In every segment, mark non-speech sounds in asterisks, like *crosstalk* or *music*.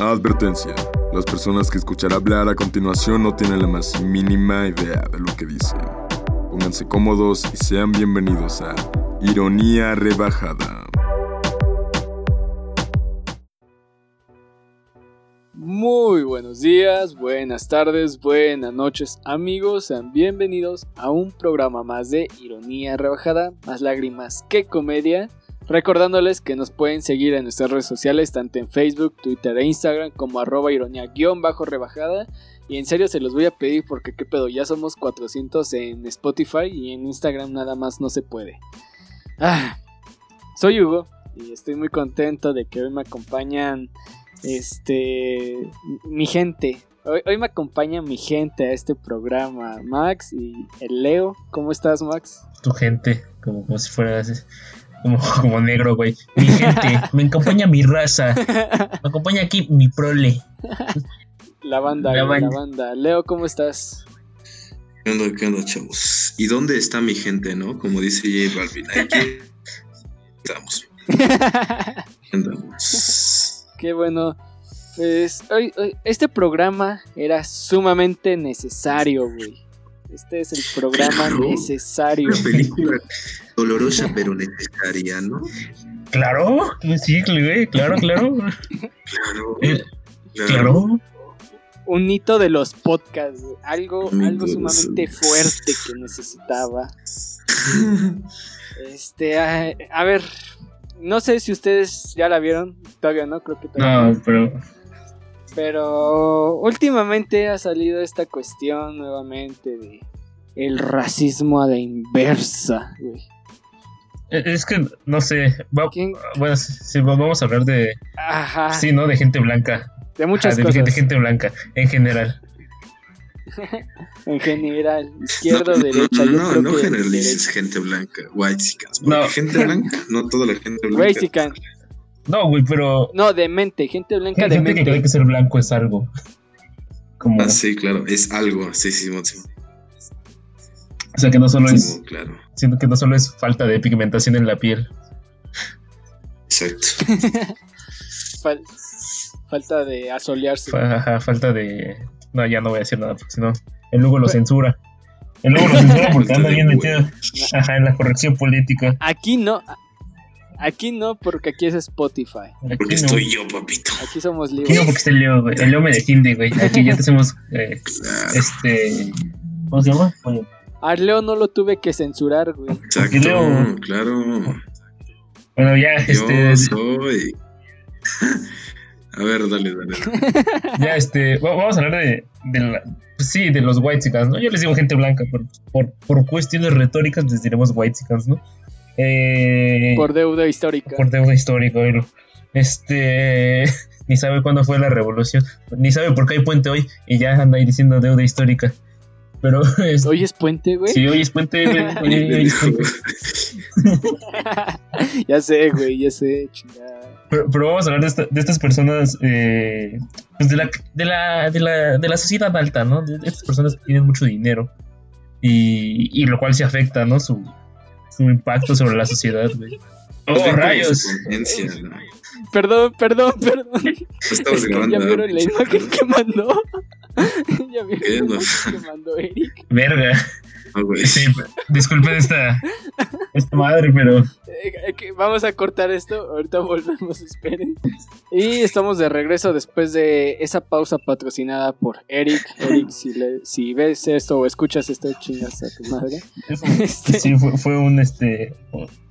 Advertencia. Las personas que escuchará hablar a continuación no tienen la más mínima idea de lo que dicen. Pónganse cómodos y sean bienvenidos a Ironía Rebajada. Muy buenos días, buenas tardes, buenas noches amigos, sean bienvenidos a un programa más de Ironía Rebajada, más lágrimas que comedia. Recordándoles que nos pueden seguir en nuestras redes sociales, tanto en Facebook, Twitter e Instagram, como arroba ironía-rebajada. Y en serio se los voy a pedir porque qué pedo, ya somos 400 en Spotify y en Instagram nada más no se puede. Ah, soy Hugo y estoy muy contento de que hoy me acompañan este mi gente. Hoy, hoy me acompaña mi gente a este programa, Max y el Leo. ¿Cómo estás, Max? Tu gente, como, si fuera como, *laughs* como negro, güey. Mi gente, me acompaña mi raza. Me acompaña aquí mi prole. La banda, La güey, la banda. banda. Leo, ¿cómo estás? ¿Qué onda, qué onda, chavos? ¿Y dónde está mi gente, no? Como dice J Balvin. Aquí *laughs* estamos. *laughs* Andamos. Qué bueno. Pues hoy, hoy- este programa era sumamente necesario, güey. Este es el programa Claro. necesario. Una película dolorosa pero necesaria, ¿no? Claro, sí, güey, claro, claro. *laughs* Claro. Eh, Claro. Claro. Un hito de los podcasts. Algo, algo sumamente fuerte que necesitaba. Este, a, a ver, no sé si ustedes ya la vieron. Todavía no, creo que todavía no. No, pero Pero últimamente ha salido esta cuestión nuevamente de el racismo a la inversa, güey. Eh, es que no sé. va- ¿Quién? bueno, sí, sí, vamos a hablar de. Ajá, Sí, ¿no? De gente blanca. de muchas Ajá, de, cosas. de gente blanca, en general. *laughs* En general, izquierdo, no, derecha. yo no, no que generalices derecha. gente blanca, white porque No. gente blanca, *laughs* no toda la gente blanca. Sí can- No, güey, pero. No, de mente, gente blanca de gente que mente. cree que ser blanco es algo. Como. Ah, sí, claro, es algo, sí, sí, sí, O sea, que no solo es. sí, claro, Siento que no solo es falta de pigmentación en la piel. exacto. *laughs* Fal- falta de asolearse. Ajá, falta de. No, ya no voy a decir nada, porque si no, el Lugo lo censura. El Lugo lo censura porque Falta *laughs* anda de bien metido ajá, en la corrección política. Aquí no. Aquí no, porque aquí es Spotify. Aquí Porque no. estoy yo, papito. Aquí somos Aquí no, libres. porque está el Leo, güey. El Leo me defiende, güey. Aquí ya te hacemos. eh, Claro, *laughs* este. ¿Cómo se llama? Oye, A Leo no lo tuve que censurar, güey. exacto, Leo- claro. Bueno, ya, este. Yo soy. *laughs* A ver, dale, dale. *laughs* Ya, este. va- Vamos a hablar de. de la- pues sí, de los white ¿no? Yo les digo gente blanca, por, por, por cuestiones retóricas les diremos white ¿no? Eh, Por deuda histórica. por deuda histórica, oílo. Este. *laughs* Ni sabe cuándo fue la revolución. Ni sabe por qué hay puente hoy. Y ya anda ahí diciendo deuda histórica. Pero. *laughs* es- Hoy es puente, güey. Sí, hoy es puente. güey, hoy- *laughs* hoy es puente. *laughs* ya sé, güey, ya sé, chingada. Pero, pero vamos a hablar de, esta- de estas personas. eh, pues de, la, de, la, de, la, de la sociedad alta, ¿no? De, de estas personas que tienen mucho dinero. Y, y lo cual se afecta, ¿no? Su, su impacto sobre la sociedad, güey. ¡Oh, rayos! ¿no? Perdón, perdón, perdón. No estabas Es que grabando. ya vieron la imagen que mandó. *laughs* ya vieron la imagen que mandó Eric. Verga. Sí, disculpen esta, esta madre, pero. Eh, Vamos a cortar esto, ahorita volvemos, *laughs* esperen. Y estamos de regreso después de esa pausa patrocinada por Eric. Eric, si, le- si ves esto o escuchas esto, chingas a tu madre. Este, Sí, fue, fue un, este,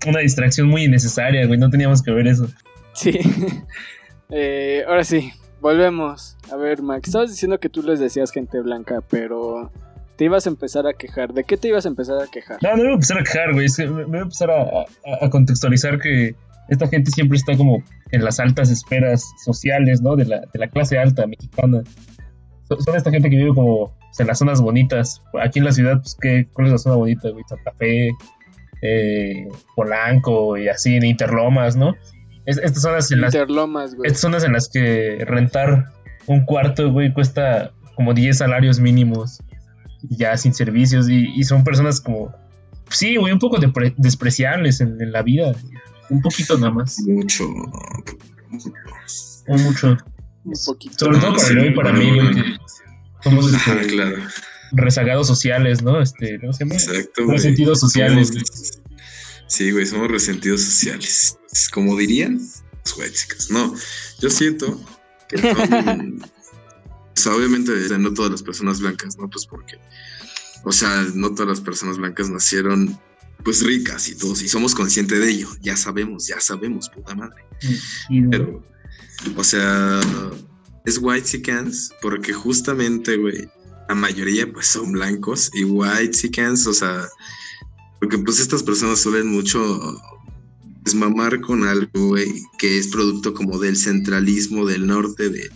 una distracción muy innecesaria, güey. No teníamos que ver eso. Sí. Eh, ahora sí, volvemos. A ver, Max, estabas diciendo que tú les decías gente blanca, pero te ibas a empezar a quejar. ¿De qué te ibas a empezar a quejar? No, no me voy a empezar a quejar, güey. es que me voy a empezar a, a- a contextualizar que esta gente siempre está como en las altas esferas sociales, ¿no? De la, de la clase alta mexicana. So- Son esta gente que vive como pues, en las zonas bonitas. Aquí en la ciudad, pues, ¿qué, ¿cuál es la zona bonita, güey? Santa Fe, eh, Polanco y así, en Interlomas, ¿no? Es- estas zonas en las Interlomas, güey. estas zonas en las que rentar un cuarto, güey, cuesta como 10 salarios mínimos. Ya sin servicios. Y, y son personas como. Sí, güey, un poco despreciables en, en la vida. Un poquito nada más. Mucho. O mucho. Un poquito. Sobre todo No, para sí, para bueno, mí, güey, bueno. que somos este, Ajá, claro. rezagados sociales, ¿no? Este, ¿cómo se llama? Exacto, güey. Resentidos sociales, güey. Somos- Sí, güey, somos resentidos sociales. Como dirían los whitexicans. No, yo siento que son. *laughs* o sea, obviamente no todas las personas blancas, ¿no? Pues porque. O sea, no todas las personas blancas nacieron pues ricas y todos, y somos conscientes de ello. Ya sabemos, ya sabemos, puta madre. Pero, o sea, es whitexicans porque justamente, güey, la mayoría pues son blancos y whitexicans, o sea, porque pues estas personas suelen mucho desmamar con algo, güey, que es producto como del centralismo del norte, de,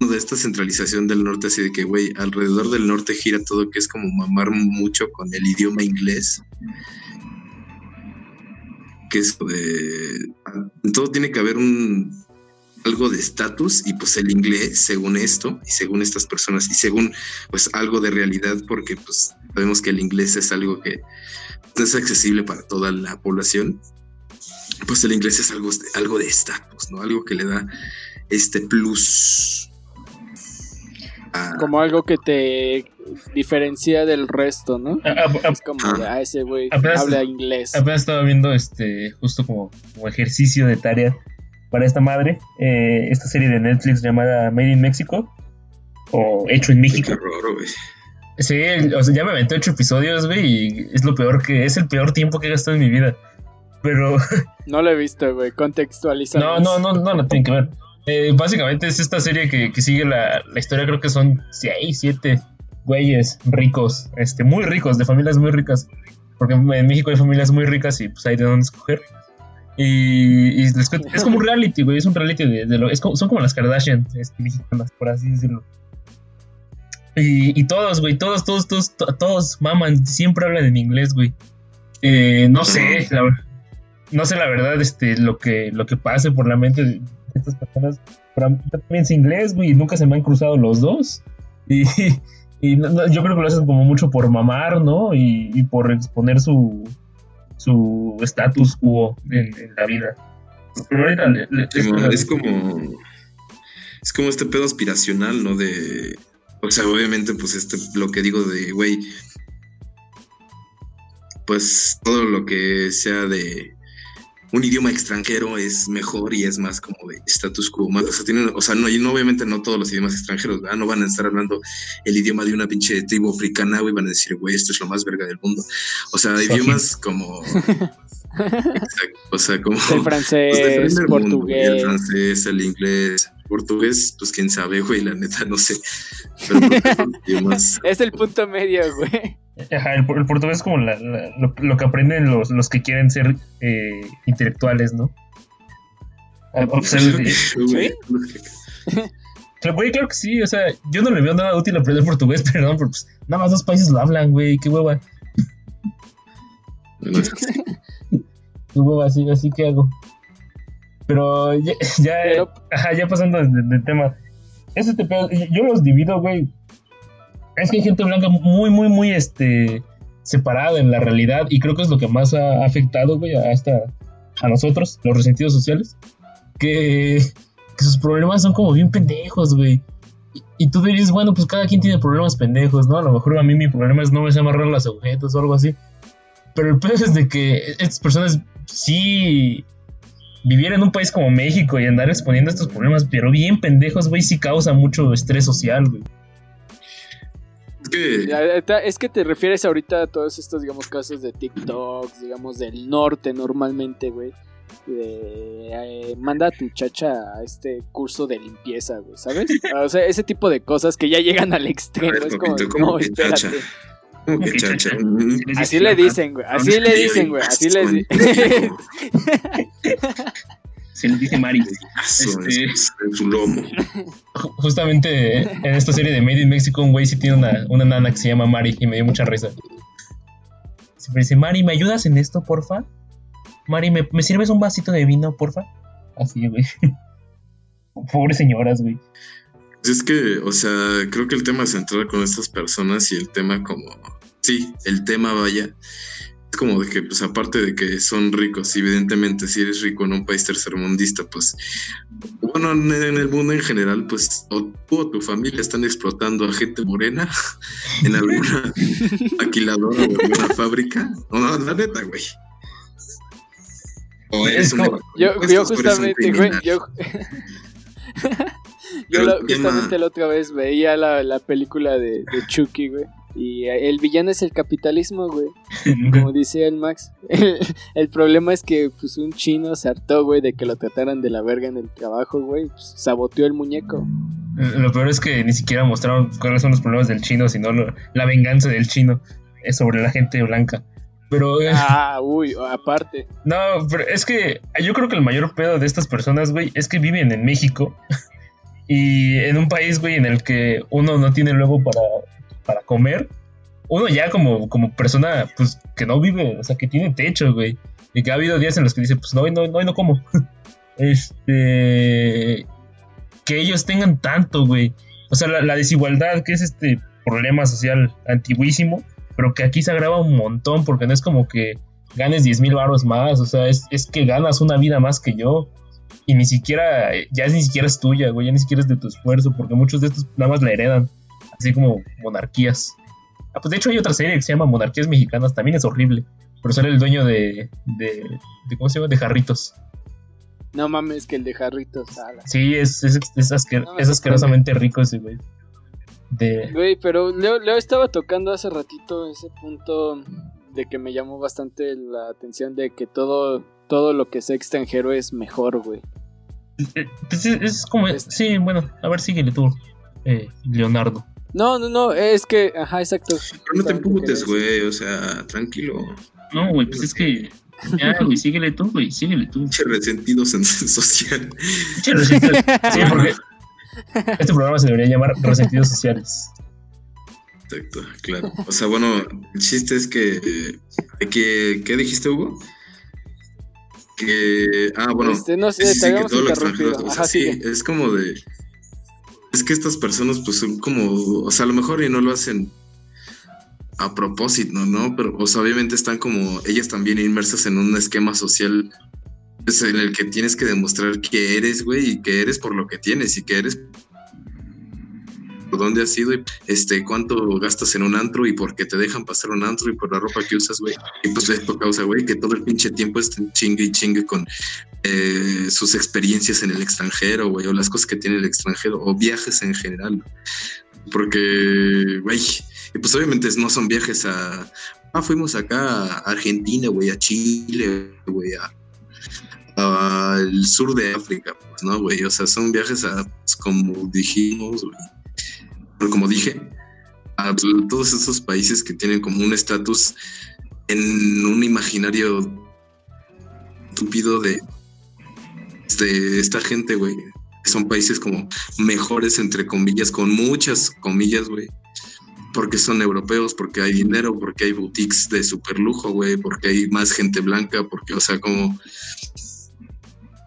de esta centralización del norte, así de que, güey, alrededor del norte gira todo, que es como mamar mucho con el idioma inglés. Que es de... Todo tiene que haber un, algo de estatus y pues el inglés, según esto y según estas personas y según pues algo de realidad, porque pues sabemos que el inglés es algo que no es accesible para toda la población, pues el inglés es algo, algo de estatus, ¿no? Algo que le da este plus. A- Como algo que te diferencia del resto, ¿no? a- a- a- Es como de, ah, ese güey habla inglés. Apenas estaba viendo este justo como, como ejercicio de tarea para esta madre, eh, esta serie de Netflix llamada Made in Mexico o Hecho en Qué México. horror, güey. Sí, o sea, ya me aventé ocho episodios, güey, y es lo peor que es el peor tiempo que he gastado en mi vida. Pero *laughs* No lo he visto, güey. Contextualiza. no, no, no, no, no tiene que ver. Eh, básicamente es esta serie que, que sigue la, la historia, creo que son seis, siete güeyes ricos, este, muy ricos, de familias muy ricas. Porque en México hay familias muy ricas y pues hay de dónde escoger. Y, y les es como un reality, güey, es un reality de, de lo, es como- son como las Kardashian este, mexicanas, por así decirlo. Y, y todos, güey, todos, todos, todos, to- todos maman, siempre hablan en inglés, güey. Eh, no sé, la, no sé la verdad, este, lo que, lo que pase por la mente de estas personas. Pero yo también sé inglés, güey, y nunca se me han cruzado los dos. Y, *laughs* y no- no, yo creo que lo hacen como mucho por mamar, ¿no? Y, y por exponer su su status quo en, en la vida. Pero ahorita le- le- Como- es como es como este pedo aspiracional, ¿no? De o sea, obviamente pues este lo que digo de güey pues todo lo que sea de un idioma extranjero es mejor y es más como de status quo. Más, o sea, tienen, o sea no, y no, obviamente no todos los idiomas extranjeros, ¿verdad? No van a estar hablando el idioma de una pinche tribu africana, güey, van a decir, güey, esto es lo más verga del mundo. O sea, idiomas como... *laughs* Exacto, o sea, como... El pues, francés, mundo, güey, el portugués. francés, el inglés, portugués, pues quién sabe, güey, la neta, no sé. Pero idiomas- *laughs* Es el punto medio, güey. Ajá, el, por- el portugués es como la- la- lo, lo que aprenden los, los que quieren ser eh, intelectuales, ¿no? O sea, Güey, *laughs* Claro, Güey, claro que sí, o sea, yo no le veo nada útil aprender portugués, *laughs* perdón, pero pues nada más dos países lo hablan, güey, qué hueva, bueno. Qué hueva, así, así que hago. Pero ya, *laughs* ya, Pero- ajá, ya pasando del del tema, es pedo, y- yo los divido, güey. Es que hay gente blanca muy, muy, muy, este, separada en la realidad, y creo que es lo que más ha afectado, güey, hasta a nosotros, los resentidos sociales, que, que sus problemas son como bien pendejos, güey. Y, y tú dices, bueno, pues cada quien tiene problemas pendejos, ¿no? A lo mejor a mí mi problema es no me sé amarrar las agujetas o algo así. Pero el peor es de que estas personas sí vivir en un país como México y andar exponiendo estos problemas, pero bien pendejos, güey, sí causa mucho estrés social, güey. Es que, te refieres ahorita a todos estos, digamos, casos de TikTok, digamos, del norte normalmente, güey. De, eh, manda a tu chacha a este curso de limpieza, güey, ¿sabes? O sea, ese tipo de cosas que ya llegan al extremo. Ver, Es como, papito, ¿cómo no, espérate. chacha? Así le dicen, güey. Así le dicen, güey. Así le dicen. Se les dice Mari. Este- es, en su lomo. Justamente en esta serie de Made in Mexico, un güey sí tiene una, una nana que se llama Mari y me dio mucha risa. Siempre dice, Mari, ¿me ayudas en esto, porfa? Mari, ¿me, me sirves un vasito de vino, porfa? Así, güey. *laughs* Pobres señoras, güey. Es que, o sea, creo que el tema central con estas personas y el tema como, sí, el tema vaya, es como de que, pues aparte de que son ricos, evidentemente si eres rico en un país tercermundista, pues, bueno, en, el mundo en general, pues, o tú o tu familia están explotando a gente morena *laughs* en alguna *laughs* maquiladora o alguna fábrica. No, la neta, güey. O eres yo, yo justamente, güey, yo... yo *laughs* justamente la otra vez veía la, la película de, de Chucky, güey. Y el villano es el capitalismo, güey. *laughs* Como dice el Max. *laughs* El, problema es que pues un chino se hartó, güey, de que lo trataran de la verga en el trabajo, güey. Pues, saboteó el muñeco. Lo peor es que ni siquiera mostraron cuáles son los problemas del chino, sino la venganza del chino sobre la gente blanca. Pero. Eh, ah, uy, aparte. *laughs* No, pero es que yo creo que el mayor pedo de estas personas, güey, es que viven en México. Y en un país, güey, en el que uno no tiene luego para para comer, uno ya como, como persona, pues, que no vive, o sea, que tiene techo, güey. Y que ha habido días en los que dice, pues, no, no, no, no como. *laughs* este. Que ellos tengan tanto, güey. O sea, la, desigualdad, que es este problema social antiguísimo, pero que aquí se agrava un montón, porque no es como que ganes 10 mil baros más, o sea, es, es que ganas una vida más que yo. Y ni siquiera, ya ni siquiera es tuya, güey, ya ni siquiera es de tu esfuerzo, porque muchos de estos nada más la heredan así como monarquías. Ah, pues de hecho hay otra serie que se llama Monarquías Mexicanas, también es horrible, pero sale el dueño de, de, ¿cómo se llama? De Jarritos. No mames, que el de Jarritos. Sí, es, es, es, asquerosamente rico ese güey. De... Güey, pero Leo, Leo estaba tocando hace ratito ese punto de que me llamó bastante la atención de que todo, todo lo que sea extranjero es mejor, güey. Eh, pues es, como, sí, bueno, a ver, síguele tú, eh, Leonardo. No, no, no, es que, ajá, exacto. no te emputes, güey, o sea, tranquilo. No, güey, pues es que. Ya, *laughs* güey, síguele tú, güey, síguele tú. Pinche resentido *laughs* social. Pinche resentido. *laughs* Sí, porque este programa se debería llamar Resentidos Sociales. Exacto, claro. O sea, bueno, el chiste es que, que ¿qué dijiste, Hugo? Que, ah, bueno, este, no sé, te habíamos interrumpido. Ajá, sí, es como de, es que estas personas pues son como, o sea, a lo mejor y no lo hacen a propósito, ¿no? Pero, o sea, obviamente están como ellas también inmersas en un esquema social pues, en el que tienes que demostrar que eres, güey, y que eres por lo que tienes y que eres por dónde has ido y este, cuánto gastas en un antro y por qué te dejan pasar un antro y por la ropa que usas, güey. Y pues esto causa, güey, que todo el pinche tiempo estén chingue y chingue con eh, sus experiencias en el extranjero, güey, o las cosas que tiene el extranjero, o viajes en general. Porque, güey, y pues obviamente no son viajes a, ah, fuimos acá a Argentina, güey, a Chile, güey, al sur de África, pues, ¿no, güey? O sea, son viajes a, pues, como dijimos, güey, como dije, a todos esos países que tienen como un estatus en un imaginario estúpido de, de esta gente, güey. Son países como mejores, entre comillas, con muchas comillas, güey. Porque son europeos, porque hay dinero, porque hay boutiques de super lujo, güey, porque hay más gente blanca, porque, o sea, como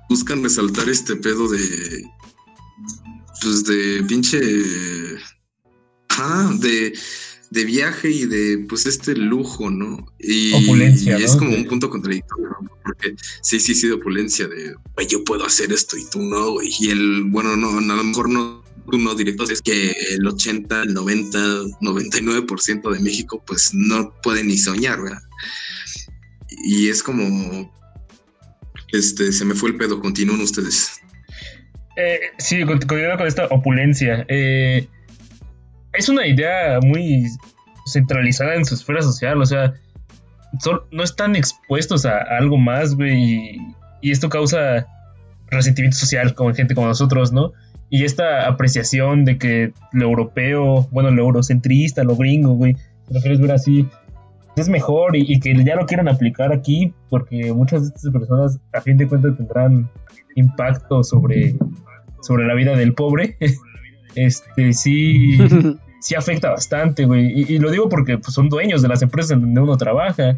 buscan resaltar este pedo de, pues de pinche de, de, viaje y de pues este lujo, ¿no? Y, opulencia, es como un punto contradictorio, porque sí, sí, sí, de opulencia, de yo puedo hacer esto y tú no, güey. Y el, bueno, no, a lo mejor no tú no directo, es que el 80, el 90, 99% de México pues no puede ni soñar, ¿verdad? Y es como, este, se me fue el pedo, continúen ustedes. Eh, sí, continuando con esta opulencia. Eh, es una idea muy centralizada en su esfera social, o sea, no están expuestos a, algo más, güey, y, esto causa resentimiento social con gente como nosotros, ¿no? Y esta apreciación de que lo europeo, bueno, lo eurocentrista, lo gringo, güey, quieres ver así, es mejor y, que ya lo quieran aplicar aquí porque muchas de estas personas a fin de cuentas tendrán impacto sobre, sobre la vida del pobre *laughs* este sí, *laughs* sí afecta bastante, güey. Y, lo digo porque pues, son dueños de las empresas en donde uno trabaja.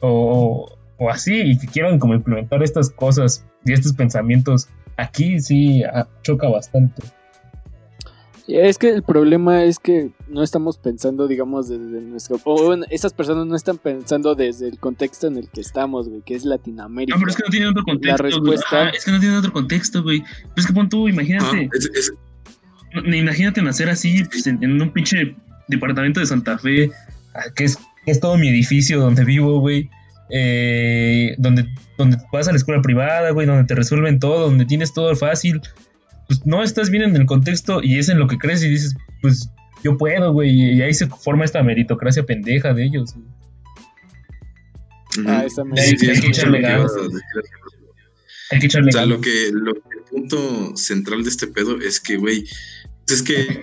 O, o así, y que quieran como implementar estas cosas y estos pensamientos aquí sí choca bastante. Es que el problema es que no estamos pensando, digamos, desde nuestro... O bueno, esas personas no están pensando desde el contexto en el que estamos, güey, que es Latinoamérica. No, pero es que no tienen otro contexto. La respuesta... Güey. Ah, es que no tienen otro contexto, güey. Pero es que pon tú, imagínate. Ah, es, es... Imagínate nacer así, pues, en, en, un pinche departamento de Santa Fe, ah, que es, que es todo mi edificio donde vivo, güey. Eh, donde, donde vas a la escuela privada, güey, donde te resuelven todo, donde tienes todo fácil pues no estás bien en el contexto y es en lo que crees y dices, pues yo puedo, güey, y ahí se forma esta meritocracia pendeja de ellos. Ah, esa hay, que echarle ganas. Hay que echarle O sea, lo que, lo que el punto central de este pedo es que, güey, es que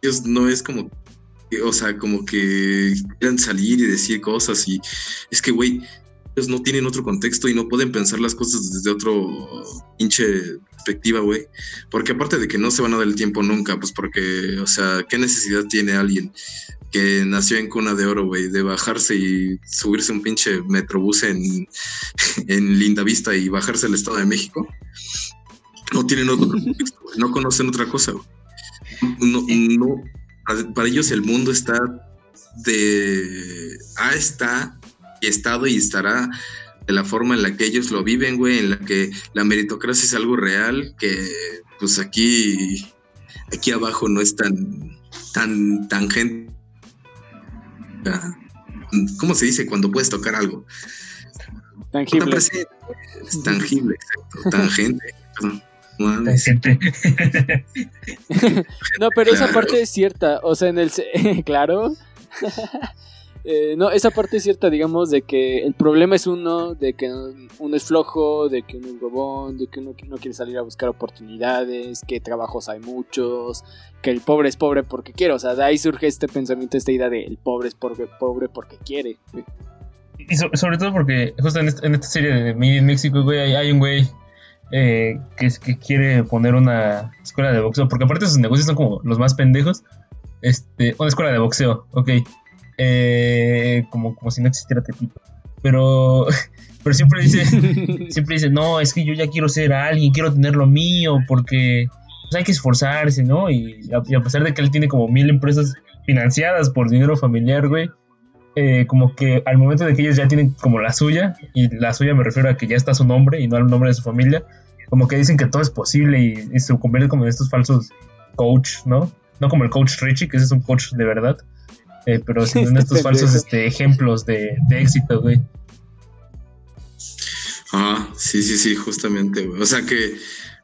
ellos no es como o sea, como que quieran salir y decir cosas y es que, güey, ellos no tienen otro contexto y no pueden pensar las cosas desde otro pinche perspectiva, güey. Porque aparte de que no se van a dar el tiempo nunca, pues porque, o sea, ¿qué necesidad tiene alguien que nació en cuna de oro, güey, de bajarse y subirse un pinche metrobús en, *laughs* en Linda Vista y bajarse al Estado de México? No tienen otro *laughs* contexto, güey. no conocen otra cosa, güey. No, no, para ellos el mundo está de... Ah, está y estado y estará de la forma en la que ellos lo viven, güey, en la que la meritocracia es algo real, que pues aquí, aquí abajo no es tan, tan, tan gente. ¿Cómo se dice cuando puedes tocar algo? Tangible. Es tangible, exacto. *laughs* Tangente. *laughs* no, pero esa parte es cierta. O sea, en el. *laughs* claro. *laughs* Eh, no, esa parte es cierta, digamos, de que el problema es uno, de que uno es flojo, de que uno es bobón, de que uno no quiere salir a buscar oportunidades, que trabajos hay muchos, que el pobre es pobre porque quiere. O sea, de ahí surge este pensamiento, esta idea de el pobre es pobre, pobre porque quiere. Y sobre todo porque justo en esta, serie de México, güey, hay, un güey eh, que, que quiere poner una escuela de boxeo, porque aparte sus negocios son como los más pendejos. Este, una escuela de boxeo, ok eh, como, como si no existiera Tepito. Pero, *laughs* pero siempre dice, *laughs* siempre dice, no, es que yo ya quiero ser alguien, quiero tener lo mío, porque pues, hay que esforzarse, ¿no? Y a, pesar de que él tiene como mil empresas financiadas por dinero familiar, güey, eh, como que al momento de que ellos ya tienen como la suya, y la suya me refiero a que ya está su nombre y no al nombre de su familia, como que dicen que todo es posible y, y se convierte como en estos falsos coach, ¿no? No como el coach Richie, que ese es un coach de verdad, eh, pero *laughs* sin estos falsos este, ejemplos de, éxito, güey. Ah, sí, sí, sí, justamente, güey. O sea que,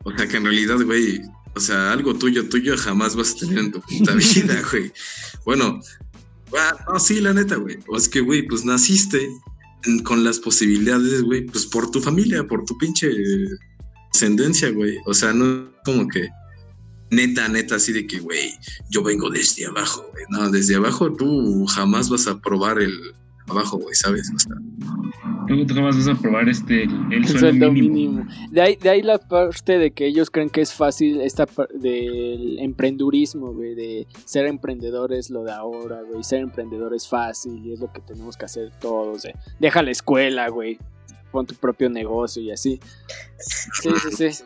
o sea que en realidad, güey, o sea, algo tuyo, tuyo jamás vas a tener en tu puta *laughs* vida, güey. Bueno, ah, no, sí, la neta, güey. O es que, güey, pues naciste con las posibilidades, güey, pues por tu familia, por tu pinche ascendencia, güey. O sea, no como que neta, neta, así de que, güey, yo vengo desde abajo, güey. No, desde abajo tú jamás vas a probar el abajo, güey, ¿sabes? O sea, tú jamás vas a probar este, el, sueldo, mínimo. De, ahí, de ahí la parte de que ellos creen que es fácil esta del emprendurismo, güey, de ser emprendedores lo de ahora, güey, ser emprendedor es fácil y es lo que tenemos que hacer todos, eh. deja la escuela, güey, pon tu propio negocio y así. Sí, sí, sí.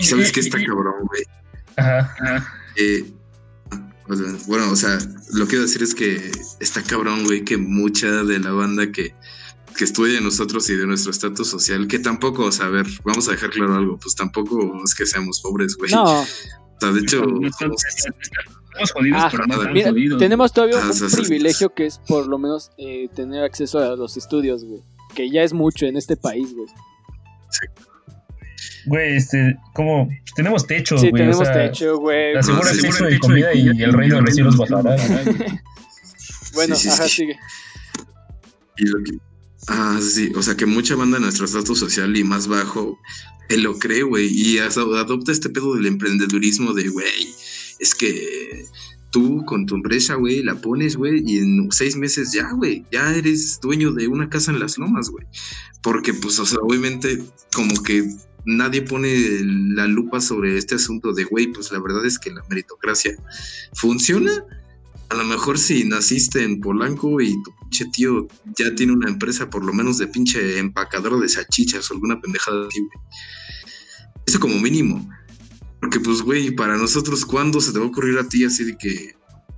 ¿Sabes qué está cabrón, güey? Eh, bueno, o sea, lo que quiero decir es que está cabrón, güey, que mucha de la banda que, que estudia de nosotros y de nuestro estatus social, que tampoco, o sea, a ver, vamos a dejar claro algo, pues tampoco es que seamos pobres, güey. No. O sea, de hecho, Estamos jodidos, ah, pero no mira, tenemos todavía ah, un privilegio que es por lo menos eh, tener acceso a los estudios, güey. Que ya es mucho en este país, güey. Sí. Güey, este, como tenemos techo, güey. Sí, tenemos techo, güey. Asegura el techo de comida y, el reino de los cielos bajará. *laughs* bueno, ajá, sigue. Y lo que, ah, sí, o sea que mucha banda de nuestro estatus social y más bajo, él lo cree, güey, y adopta este pedo del emprendedurismo de, güey, es que tú con tu empresa, güey, la pones, güey, y en seis meses ya, güey, ya eres dueño de una casa en las lomas, güey. Porque, pues, o sea, obviamente, como que nadie pone la lupa sobre este asunto de, güey, pues la verdad es que la meritocracia funciona. A lo mejor si naciste en Polanco y tu pinche tío ya tiene una empresa por lo menos de pinche empacador de salchichas o alguna pendejada así, Eso como mínimo. Porque, pues, güey, para nosotros, ¿cuándo se te va a ocurrir a ti así de que,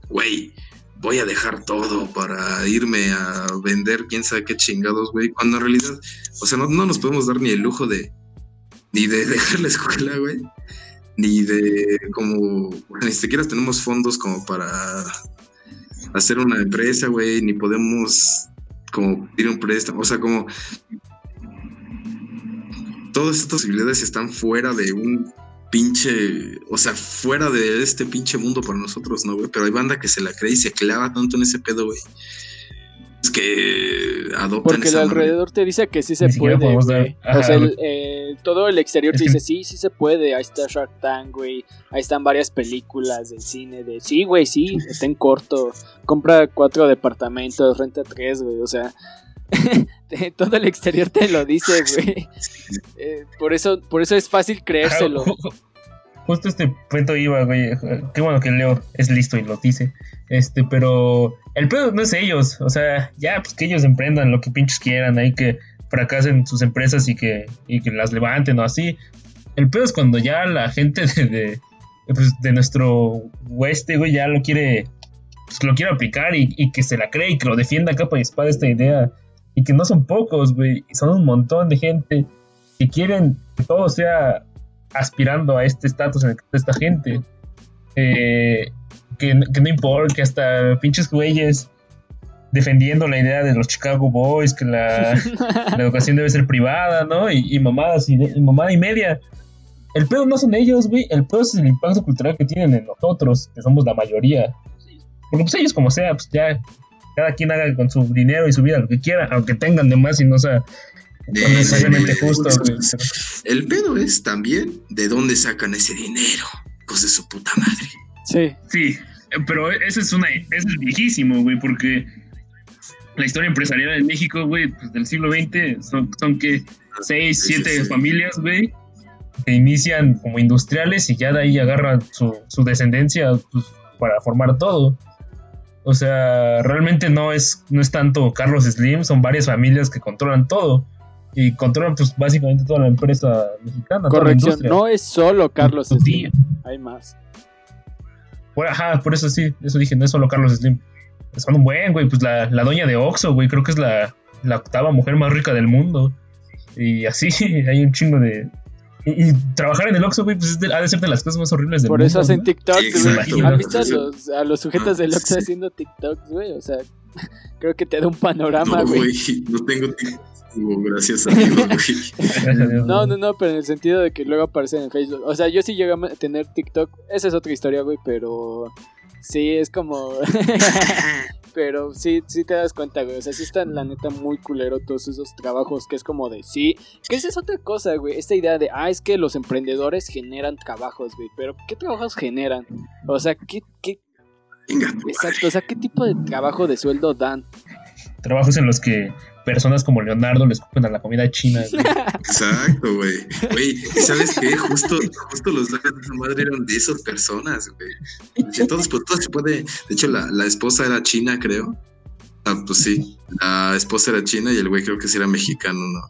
güey, voy a dejar todo para irme a vender quién sabe qué chingados, güey? Cuando en realidad, o sea, no, no nos podemos dar ni el lujo de, ni de *laughs* dejar la escuela, güey, ni de como, ni siquiera tenemos fondos como para hacer una empresa, güey, ni podemos como pedir un préstamo, o sea, como todas estas posibilidades están fuera de un pinche, o sea, fuera de este pinche mundo para nosotros, ¿no, güey? Pero hay banda que se la cree y se clava tanto en ese pedo, güey. Es que adoptan Porque el alrededor te dice que sí se puede, güey. O sea, el, todo el exterior te dice, sí, sí se puede. Ahí está Shark Tank, güey. Ahí están varias películas del cine de, sí, güey, sí, está en corto. Compra cuatro departamentos, renta tres, güey. O sea, *laughs* todo el exterior te lo dice, *laughs* güey. Eh, por, eso, por eso es fácil creérselo. Justo este punto iba, güey. Qué bueno que Leo es listo y lo dice. Este, pero el pedo no es ellos. O sea, ya, pues que ellos emprendan lo que pinches quieran. Ahí que fracasen sus empresas y que, y que las levanten o así. El pedo es cuando ya la gente de, de, pues, de nuestro oeste, güey, ya lo quiere, pues, lo quiere aplicar y, y, que se la cree y que lo defienda capa y espada esta idea y que no son pocos, güey, son un montón de gente que quieren que todo sea aspirando a este estatus en el que está esta gente. Eh, que, no importa, que hasta pinches güeyes defendiendo la idea de los Chicago Boys, que la, *laughs* educación debe ser privada, ¿no? Y, mamadas y, mamada y media. El pedo no son ellos, güey, el pedo es el impacto cultural que tienen en nosotros, que somos la mayoría. Porque pues ellos como sea, pues ya cada quien haga con su dinero y su vida lo que quiera, aunque tengan de más y no sea necesariamente justo. El pedo es también de dónde sacan ese dinero, pues de su puta madre. Sí. Sí, pero ese es una, es viejísimo, güey, porque la historia empresarial en México, güey, pues del siglo XX son, son que seis, siete familias, güey, que inician como industriales y ya de ahí agarran su, su descendencia pues, para formar todo. O sea, realmente no es, no es tanto Carlos Slim, son varias familias que controlan todo. Y controlan pues básicamente toda la empresa mexicana. Corrección, no es solo Carlos Slim, hay más. ajá, por eso sí, eso dije, no es solo Carlos Slim. Son un buen, güey, pues la, la doña de Oxo, güey, creo que es la, la octava mujer más rica del mundo. Y así *laughs* hay un chingo de, y, trabajar en el Oxxo, güey, pues ha de ser de las cosas más horribles del Por mundo. Por eso hacen TikToks, güey. ¿Has visto a los, a los sujetos del Oxxo haciendo TikToks, güey? O sea, *laughs* creo que te da un panorama, güey. No, no tengo TikTok. Gracias a Dios, güey. *laughs* No, no, no, pero en el sentido de que luego aparecen en Facebook. O sea, yo sí llegué a tener TikTok. Esa es otra historia, güey, pero sí es como. *laughs* pero sí, sí te das cuenta, güey. O sea, sí están la neta muy culero todos esos trabajos que es como de sí. Que esa es otra cosa, güey. Esta idea de, ah, es que los emprendedores generan trabajos, güey. Pero, ¿qué trabajos generan? O sea, ¿qué, qué... Exacto, o sea, ¿qué tipo de trabajo de sueldo dan? Trabajos en los que personas como Leonardo le escupen a la comida china. *laughs* Exacto, güey. Güey, ¿sabes qué? Justo, justo los de esa madre eran de esas personas, güey. Entonces, pues todo se puede. De hecho, la, la esposa era china, creo. Ah, pues sí, la esposa era china y el güey creo que sí era mexicano, ¿no?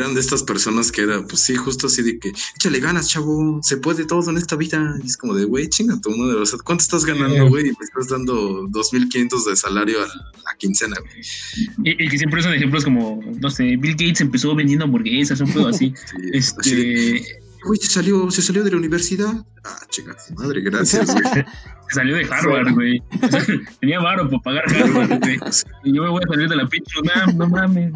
Eran de estas personas que era, pues sí, justo así de que, échale ganas, chavo, se puede todo en esta vida. Y es como de, güey, chinga tu madre, o sea, ¿cuánto estás ganando, güey? Y me estás dando 2.500 de salario a la quincena, güey. Y, que siempre son ejemplos como, no sé, Bill Gates empezó vendiendo hamburguesas, un poco así. *laughs* este... Güey, se salió, se salió de la universidad. Ah, chinga madre, gracias, güey. *laughs* se salió de Harvard, güey. *laughs* tenía varo para pagar Harvard, güey. Y yo me voy a salir de la pinche, no, no mames.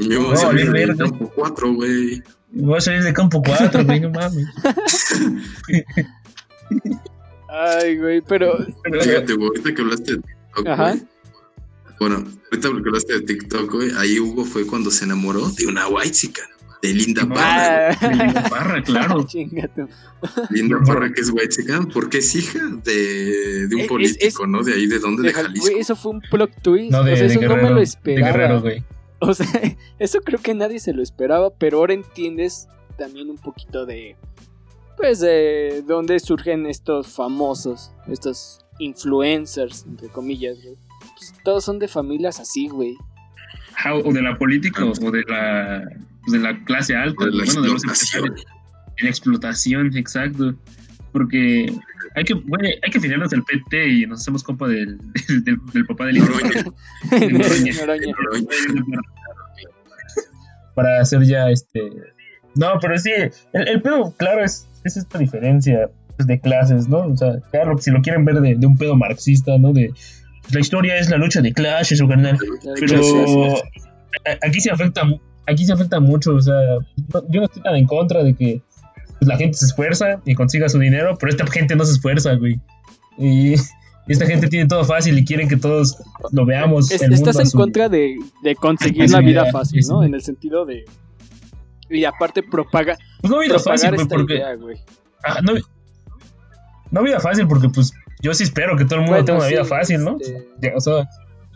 Yo voy a salir de campo 4, güey. Voy a salir de campo 4, güey, no mames. Ay, güey, pero. Fíjate, güey, ahorita que hablaste de TikTok, Ajá. Bueno, ahorita que hablaste de TikTok, güey, ahí Hugo fue cuando se enamoró de una white chica, *laughs* de Linda Parra. Ah. *laughs* Linda Parra, claro. Linda Parra, que es white chica, porque es hija de, de un político, ¿no? De ahí, ¿de dónde? De, Jalisco. Güey, eso fue un plot twist. No, de, o sea, eso Guerrero, no me lo esperaba. De Guerrero, güey. O sea, *laughs* eso creo que nadie se lo esperaba, pero ahora entiendes también un poquito de. Pues de dónde surgen estos famosos, estos influencers, entre comillas, güey. Pues todos son de familias así, güey. O de la política o de la, pues de la clase alta. De la bueno, de los explotación. la explotación, exacto. Porque hay que, güey, hay que filiarnos del PT y nos hacemos compa del, del, del, papá del hijo. *laughs* Noroña. Para hacer ya este. No, pero sí, el, el pedo, claro, es, es esta diferencia pues, de clases, ¿no? O sea, claro, si lo quieren ver de, de un pedo marxista, ¿no? De la historia es la lucha de clases o carnal. Pero aquí se afecta, aquí se afecta mucho, o sea, no- yo no estoy tan en contra de que pues, la gente se esfuerza y consiga su dinero, pero esta gente no se esfuerza, güey. Y *laughs* esta gente tiene todo fácil y quieren que todos lo veamos. Es- el estás en su- contra de, de conseguir la vida idea, fácil, ¿no? En el sentido de. Y aparte propaga, Pues no vida fácil, güey, porque... idea, güey. Ah, no, no vida fácil porque pues yo sí espero que todo el mundo Bueno, tenga una vida fácil, ¿no? este, O sea,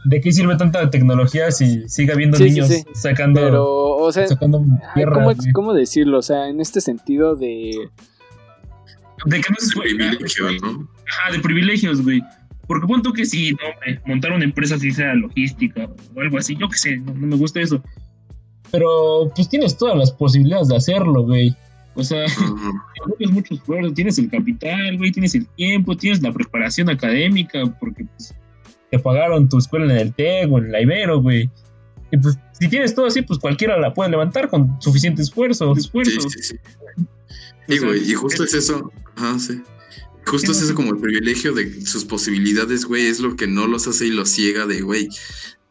¿de qué sirve tanta tecnología si sigue habiendo Sí, niños sí. sacando, Pero, o sea, sacando tierra? ¿cómo, decirlo? O sea, en este sentido de. De que no se Es privilegio. ¿no? Ajá, de privilegios, güey. Porque punto que sí, no, montar una empresa así sea logística o algo así, yo qué sé, no, no me gusta eso. Pero pues tienes todas las posibilidades de hacerlo, güey. O sea, Ajá. tampoco es mucho esfuerzo, tienes el capital, güey, tienes el tiempo, tienes la preparación académica, porque pues te pagaron tu escuela en el TEC o en la Ibero, güey. Y pues si tienes todo así, pues cualquiera la puede levantar con suficiente esfuerzo. Esfuerzo. sí, sí. Sí, sea, güey, y justo es eso. Ajá, sí. Justo es eso como el privilegio de sus posibilidades, güey, es lo que no los hace y los ciega de, güey,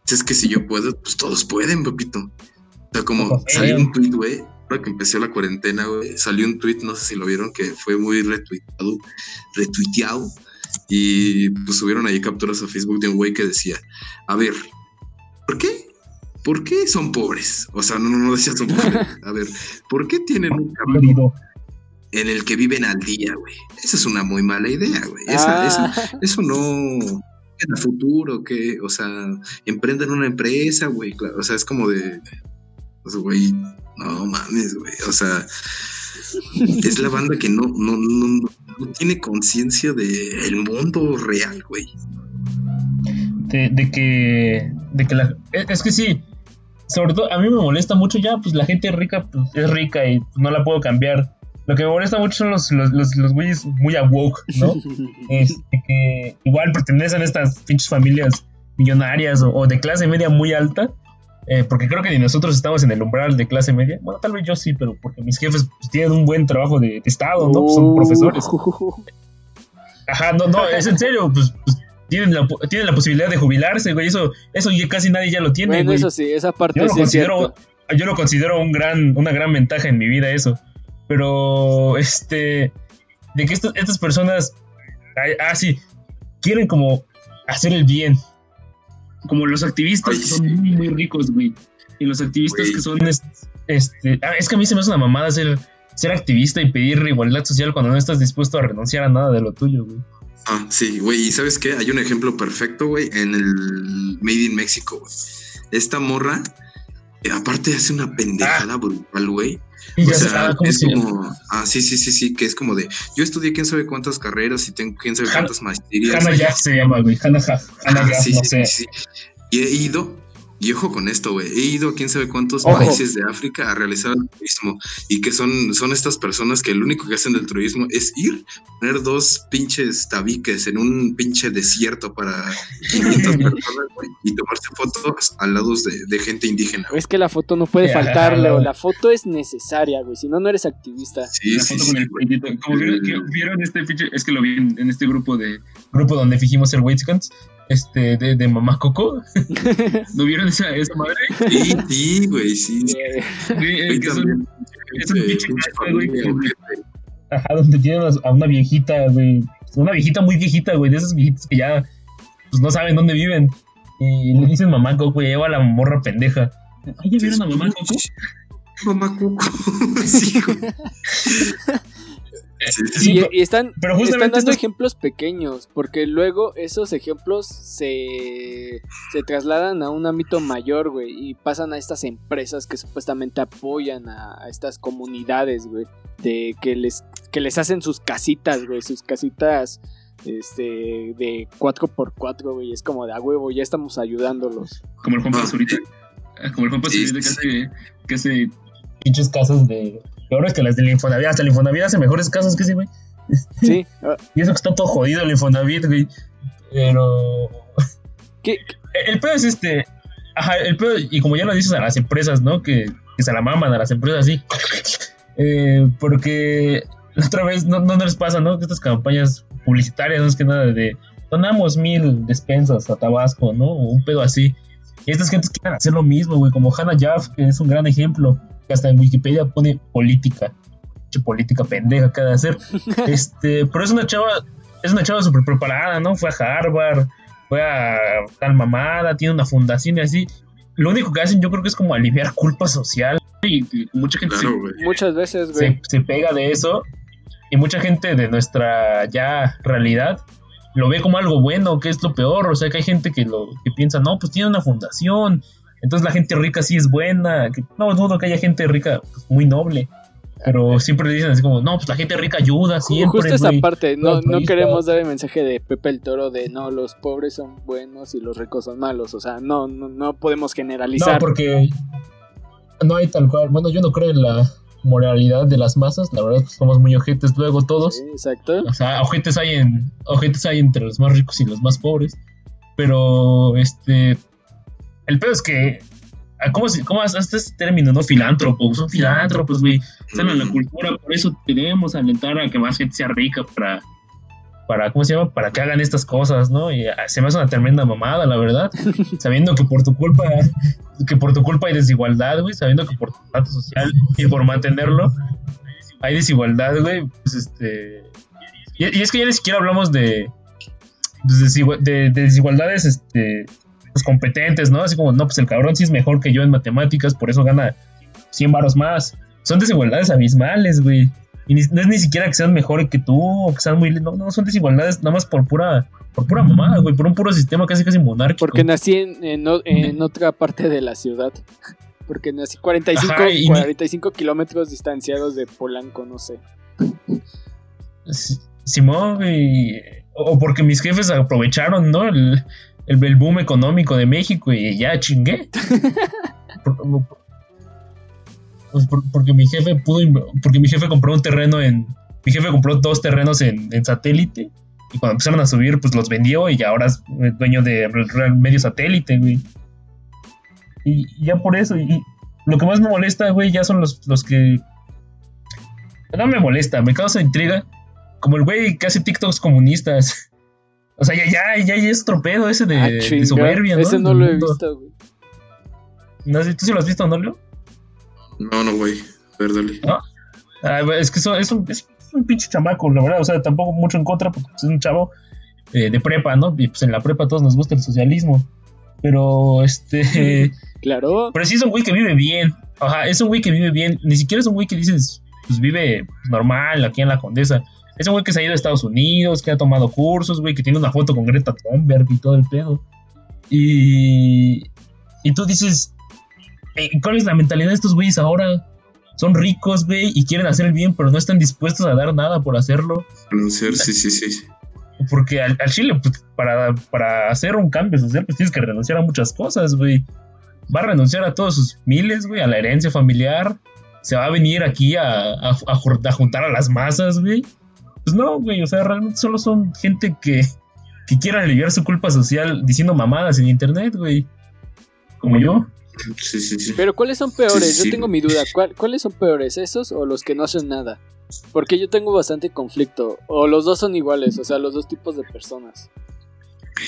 es que si yo puedo, pues todos pueden, papito. O sea, como salió un tweet, güey, ahora que empezó la cuarentena, güey, salió un tweet, no sé si lo vieron, que fue muy retuiteado, retuiteado, y pues subieron ahí capturas a Facebook de un güey que decía, a ver, ¿por qué? ¿Por qué son pobres? O sea, no, no, no decía son pobres. *laughs* A ver, ¿por qué tienen un Querido. en el que viven al día, güey. Esa es una muy mala idea, güey. Esa, Ah, esa- eso no en el futuro, que, o sea, emprendan una empresa, güey. Claro, o sea, es como de, o sea, güey, no mames, güey. O sea, es la banda que no, no, no, no, tiene conciencia del mundo real, güey. de, de que de que la es, que sí sobre todo a mí me molesta mucho ya pues la gente rica pues, es rica y no la puedo cambiar lo que me molesta mucho son los los, los, los güeyes muy a woke no *laughs* este, que igual pertenecen a estas pinches familias millonarias o, o de clase media muy alta eh, porque creo que ni nosotros estamos en el umbral de clase media bueno tal vez yo sí pero porque mis jefes pues, tienen un buen trabajo de, de estado no Pues, son profesores Uh, *laughs* Ajá, no, no, es en serio, pues, pues, tienen, la, tienen la posibilidad de jubilarse, güey, eso, eso ya casi nadie ya lo tiene, Bueno, güey. eso sí, esa parte Yo lo sí considero, yo lo considero un gran, una gran ventaja en mi vida eso. Pero, este, de que estas, estas personas, ah, sí, quieren como hacer el bien. Como los activistas Ay, que son muy, muy ricos, güey. Y los activistas Güey. que son, es- este, ah, es que a mí se me hace una mamada ser, ser activista y pedir igualdad social cuando no estás dispuesto a renunciar a nada de lo tuyo, güey. Ah, sí, güey, y ¿sabes qué? Hay un ejemplo perfecto, güey, en el Made in México, güey. Esta morra, eh, aparte hace una pendejada brutal, güey. Y O ya se- sea, ah, ¿cómo es se como, ah, sí, sí, sí, sí, que es como de, yo estudié quién sabe cuántas carreras y tengo quién sabe cuántas maestrías. Hannah Jack se llama, güey. Hannah Jack. Hannah Ah, Jack, sí, no sí, sé. sí. Y he ido, y ojo con esto, güey, he ido a quién sabe cuántos Ojo. países de África a realizar el turismo y que son, son estas personas que lo único que hacen del turismo es ir, poner dos pinches tabiques en un pinche desierto para 500 *laughs* personas, güey, y tomarse fotos al lado de, de gente indígena. Es que la foto no puede Ya, faltar, Leo. la- foto es necesaria, güey. Si no, no eres activista. Sí, La sí, foto sí, con el. Como vieron, que vieron este pinche, es que lo vi en, en este grupo de grupo donde fijimos ser Waitscans, este de, de mamá Coco. *laughs* ¿No vieron esa, esa madre? Sí, sí, güey, sí. sí. Eh, que son- también, es un pinche güey. Ajá, donde tienen a- a una viejita, güey. Una viejita muy viejita, güey, de esas viejitas que ya pues, no saben dónde viven. Y le dicen mamá Coco y lleva a la morra pendeja. ¿Ay, ya vieron a mamá Coco? Mamá Coco. *laughs* sí, güey. *laughs* Sí, sí, Sí, y, están, pero están dando estos- ejemplos pequeños, porque luego esos ejemplos se, se trasladan a un ámbito mayor, güey, y pasan a estas empresas que supuestamente apoyan a, a estas comunidades, güey, de que les, que les hacen sus casitas, güey, sus casitas este de 4x4, güey, es como de a huevo, ya estamos ayudándolos. Como el Juan Ah, Pazurita. Ah, Como el Juan Pazurita que hace, que hace pinches casas de, peores que las del Infonavit. Hasta el Infonavit hace mejores casos que sí, güey. Sí. Y eso que está todo jodido el Infonavit, güey. Pero. *laughs* ¿Qué? El pedo es este. Ajá, el pedo, y como ya lo dices a las empresas, ¿no? Que, que se la maman a las empresas así. *laughs* Eh, porque otra vez no, no les pasa, ¿no? Que estas campañas publicitarias, no es que nada de donamos mil despensas a Tabasco, ¿no? O un pedo así. Y estas gentes quieren hacer lo mismo, güey, como Hannah Jaff, que es un gran ejemplo, que hasta en Wikipedia pone política. Che, política pendeja que de hacer. *laughs* este, pero es una chava, es una chava súper preparada, ¿no? Fue a Harvard, fue a tal mamada, tiene una fundación y así. Lo único que hacen yo creo que es como aliviar culpa social. Y, y mucha gente Claro, se- güey. Muchas veces, se pega de eso y mucha gente de nuestra ya realidad lo ve como algo bueno, que es lo peor, o sea que hay gente que lo que piensa, no, pues tiene una fundación, entonces la gente rica sí es buena, que, no dudo que haya gente rica pues, muy noble, pero siempre le dicen así como, no, pues la gente rica ayuda siempre, Justo esa güey". parte, no, no queremos dar el mensaje de Pepe el Toro de no, los pobres son buenos y los ricos son malos. O sea, no, no, no podemos No, generalizar. porque no hay tal cual, bueno, yo no creo en la moralidad de las masas, la verdad que somos muy ojetes luego todos. Sí, exacto. O sea, ojetes hay en ojetes hay entre los más ricos y los más pobres. Pero este el pedo es que ah, ¿cómo, cómo hasta este término, no? Filántropo, son filántropos, güey. Están en la Mm. cultura, por eso tenemos alentar a que más gente sea rica para para ¿cómo se llama? Para que hagan estas cosas, ¿no? Y ah, se me hace una tremenda mamada, la verdad. *laughs* sabiendo que por tu culpa que por tu culpa hay desigualdad, güey, sabiendo que por tu trato social y por mantenerlo hay desigualdad, güey, pues este y, y es que ya ni siquiera hablamos de pues, de, de desigualdades este pues competentes, ¿no? Así como, no, pues el cabrón sí es mejor que yo en matemáticas, por eso gana 100 varos más. Son desigualdades abismales, güey. Y ni- no es ni siquiera que sean mejor que tú o que sean muy... No, no, son desigualdades nada más por pura por pura mamada, güey, por un puro sistema casi casi monárquico. Porque nací en, en otra parte de la ciudad. *laughs* Porque nací 45, Ajá, y ni- 45 kilómetros distanciados de Polanco, no sé. Si- Simón, güey. O porque mis jefes aprovecharon, ¿no? El, el, el boom económico de México y ya chingué. *laughs* Por- por- pues por- porque mi jefe pudo. Porque mi jefe compró un terreno en. Mi jefe compró dos terrenos en, en satélite. Y cuando empezaron a subir, pues los vendió y ahora es eh, dueño de Real medio satélite, güey. Y, y ya por eso. Y lo que más me molesta, güey, ya son los, los que. No me molesta, me causa intriga como el güey que hace TikToks comunistas. *laughs* O sea, ya, ya, ya, ya es tropedo ese de, Ah, de soberbia, ¿no? Ese no lo he visto, güey. No sé, ¿Tú sí lo has visto, no, Leo? No, no, güey. Ver, dale. Ah, es que eso- es, un, es un pinche chamaco, la verdad. O sea, tampoco mucho en contra porque es un chavo eh, de prepa, ¿no? Y pues en la prepa a todos nos gusta el socialismo. Pero, este... *laughs* Claro. Pero sí es un güey que vive bien. Ajá, es un güey que vive bien. Ni siquiera es un güey que dices, pues vive normal aquí en la Condesa. Es un güey que se ha ido a Estados Unidos, que ha tomado cursos, güey, que tiene una foto con Greta Thunberg y todo el pedo. Y, y tú dices, ¿cuál es la mentalidad de estos güeyes ahora? Son ricos, güey, y quieren hacer el bien, pero no están dispuestos a dar nada por hacerlo. Renunciar, sí, sí, sí. Porque al, al Chile, pues, para, para hacer un cambio social, pues tienes que renunciar a muchas cosas, güey. Va a renunciar a todos sus miles, güey, a la herencia familiar. Se va a venir aquí a, a, a jur- a juntar a las masas, güey. Pues no, güey, o sea, realmente solo son gente que, que quiere aliviar su culpa social diciendo mamadas en internet, güey. Como yo. Sí, sí, sí. Pero ¿cuáles son peores? Sí, sí, sí. Yo tengo mi duda. ¿Cuál- ¿Cuáles son peores? ¿Esos o los que no hacen nada? Porque yo tengo bastante conflicto. O los dos son iguales, o sea, los dos tipos de personas.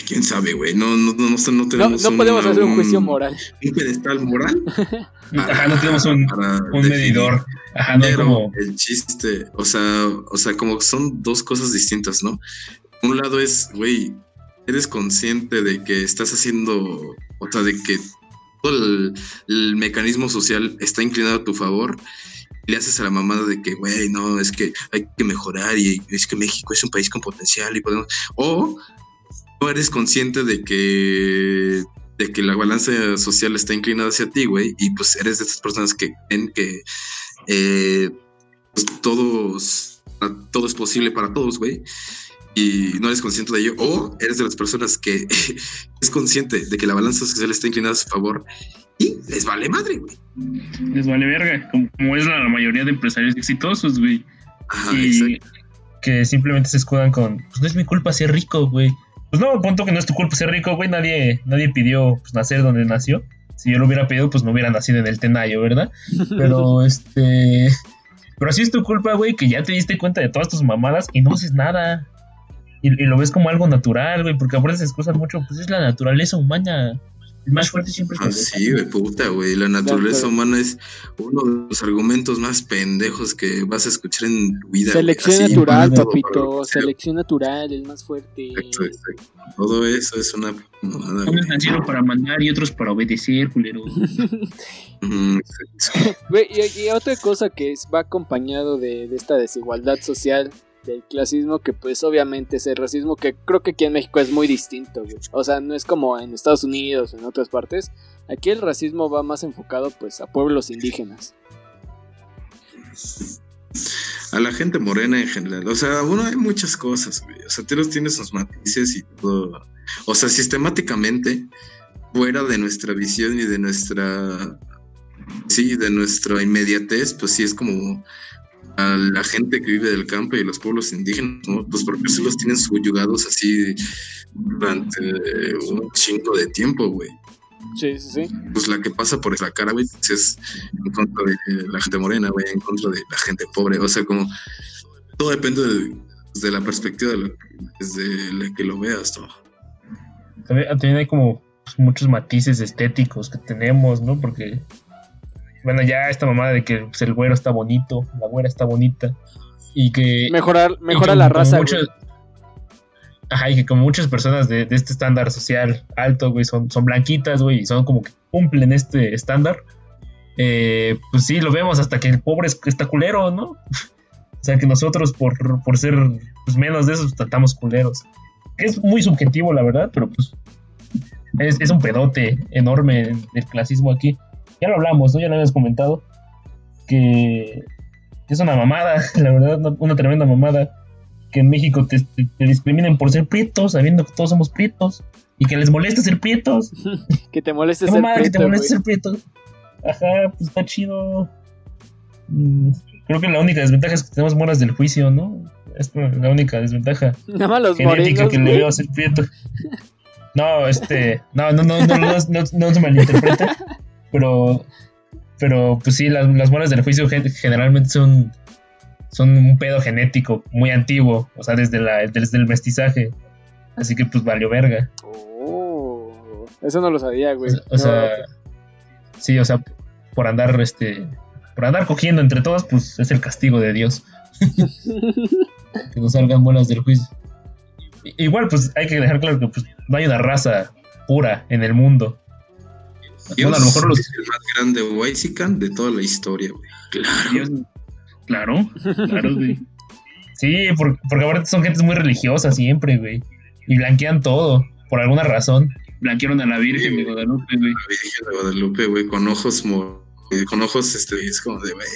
¿Quién sabe, güey? No, no, no, no, no No, tenemos no podemos hacer un un- juicio moral. Un pedestal moral. *laughs* Ajá, no tenemos un, para un medidor. Ajá, no como. el chiste, o sea, o sea, como son dos cosas distintas, ¿no? Un lado es, güey, eres consciente de que estás haciendo, o sea, de que el, el mecanismo social está inclinado a tu favor. Le haces a la mamada de que, güey, no, es que hay que mejorar y es que México es un país con potencial y podemos. O no eres consciente de que de que la balanza social está inclinada hacia ti, güey, y pues eres de estas personas que ven que eh, pues, todos, todo es posible para todos, güey, y no eres consciente de ello, o eres de las personas que *laughs* es consciente de que la balanza social está inclinada a su favor y les vale madre, güey. Les vale verga, como, es la, mayoría de empresarios exitosos, güey. Ajá, y que simplemente se escudan con, pues no es mi culpa ser rico, güey. Pues no, punto que no es tu culpa ser rico, güey. Nadie, nadie pidió pues, nacer donde nació. Si yo lo hubiera pedido, pues no hubiera nacido en el Tenayo, ¿verdad? *laughs* Pero este. Pero así es tu culpa, güey, que ya te diste cuenta de todas tus mamadas y no haces nada. Y, lo ves como algo natural, güey, porque ahora se excusan mucho, pues es la naturaleza humana. El más fuerte siempre es ah, Sí, güey, puta, güey. La naturaleza humana es uno de los argumentos más pendejos que vas a escuchar en tu vida. Selección natural, papito. Selección natural, el más fuerte. Exacto, exacto. Todo eso es una. Unos nacieron para mandar y otros para obedecer, culero. *laughs* Güey, y, otra cosa que va acompañado de, de esta desigualdad social del clasismo que pues obviamente es el racismo que creo que aquí en México es muy distinto, O sea, no es como en Estados Unidos o en otras partes. Aquí el racismo va más enfocado pues a pueblos indígenas. A la gente morena en general. O sea, bueno, hay muchas cosas, O sea, tiene sus matices y todo. O sea, sistemáticamente, fuera de nuestra visión y de nuestra... Sí, de nuestra inmediatez, pues sí es como a la gente que vive del campo y los pueblos indígenas, ¿no? Pues porque se los tienen subyugados así durante un chingo de tiempo, güey. Sí, sí, sí. Pues la que pasa por esa cara, güey, pues es en contra de la gente morena, güey, en contra de la gente pobre. O sea, como todo depende de, la perspectiva de desde la que lo veas, ¿no? También, hay como pues, muchos matices estéticos que tenemos, ¿no? Porque bueno, ya esta mamada de que pues, el güero está bonito, la güera está bonita. Y que. Mejorar, mejora la raza. ajá, y que como muchas personas de, este estándar social alto, güey, son, son blanquitas, güey, y son como que cumplen este estándar. Eh, pues sí, lo vemos hasta que el pobre está culero, ¿no? *laughs* o sea, que nosotros por, por ser pues, menos de esos tratamos culeros. Es muy subjetivo, la verdad, pero pues es, es un pedote enorme el clasismo aquí ya lo hablamos, ¿no? Ya lo habías comentado, que, es una mamada, *laughs* la verdad, una, tremenda mamada, que en México te, discriminen por ser prietos, sabiendo que todos somos prietos, y que les moleste ser prietos. *laughs* que te moleste *laughs* ser prieto. que te moleste ser prieto. Ajá, pues está chido. Mm, creo que la única desventaja es que tenemos moras del juicio, ¿no? Es la única desventaja. Nada más los genética que le veo a ser prieto. No, este, no, no, no, no, no, no, no se malinterpreta. Pero, pero pues sí, las, las del juicio generalmente son, son un pedo genético muy antiguo, o sea, desde, la, desde el mestizaje. Así que pues valió verga. Oh, eso no lo sabía, güey. O, sea, sí, o sea, por andar, este, por andar cogiendo entre todos, pues es el castigo de Dios. *laughs* que no salgan buenas del juicio. Igual, pues hay que dejar claro que pues, no hay una raza pura en el mundo bueno, a lo mejor los... es el más grande Waisican de toda la historia, güey. Claro. claro, claro, güey. Sí, porque, porque ahora son gentes muy religiosas siempre, güey. Y blanquean todo, por alguna razón. Blanquearon a la Virgen de Guadalupe, güey. La Virgen de Guadalupe, güey, con ojos, con ojos, este, es como de, güey.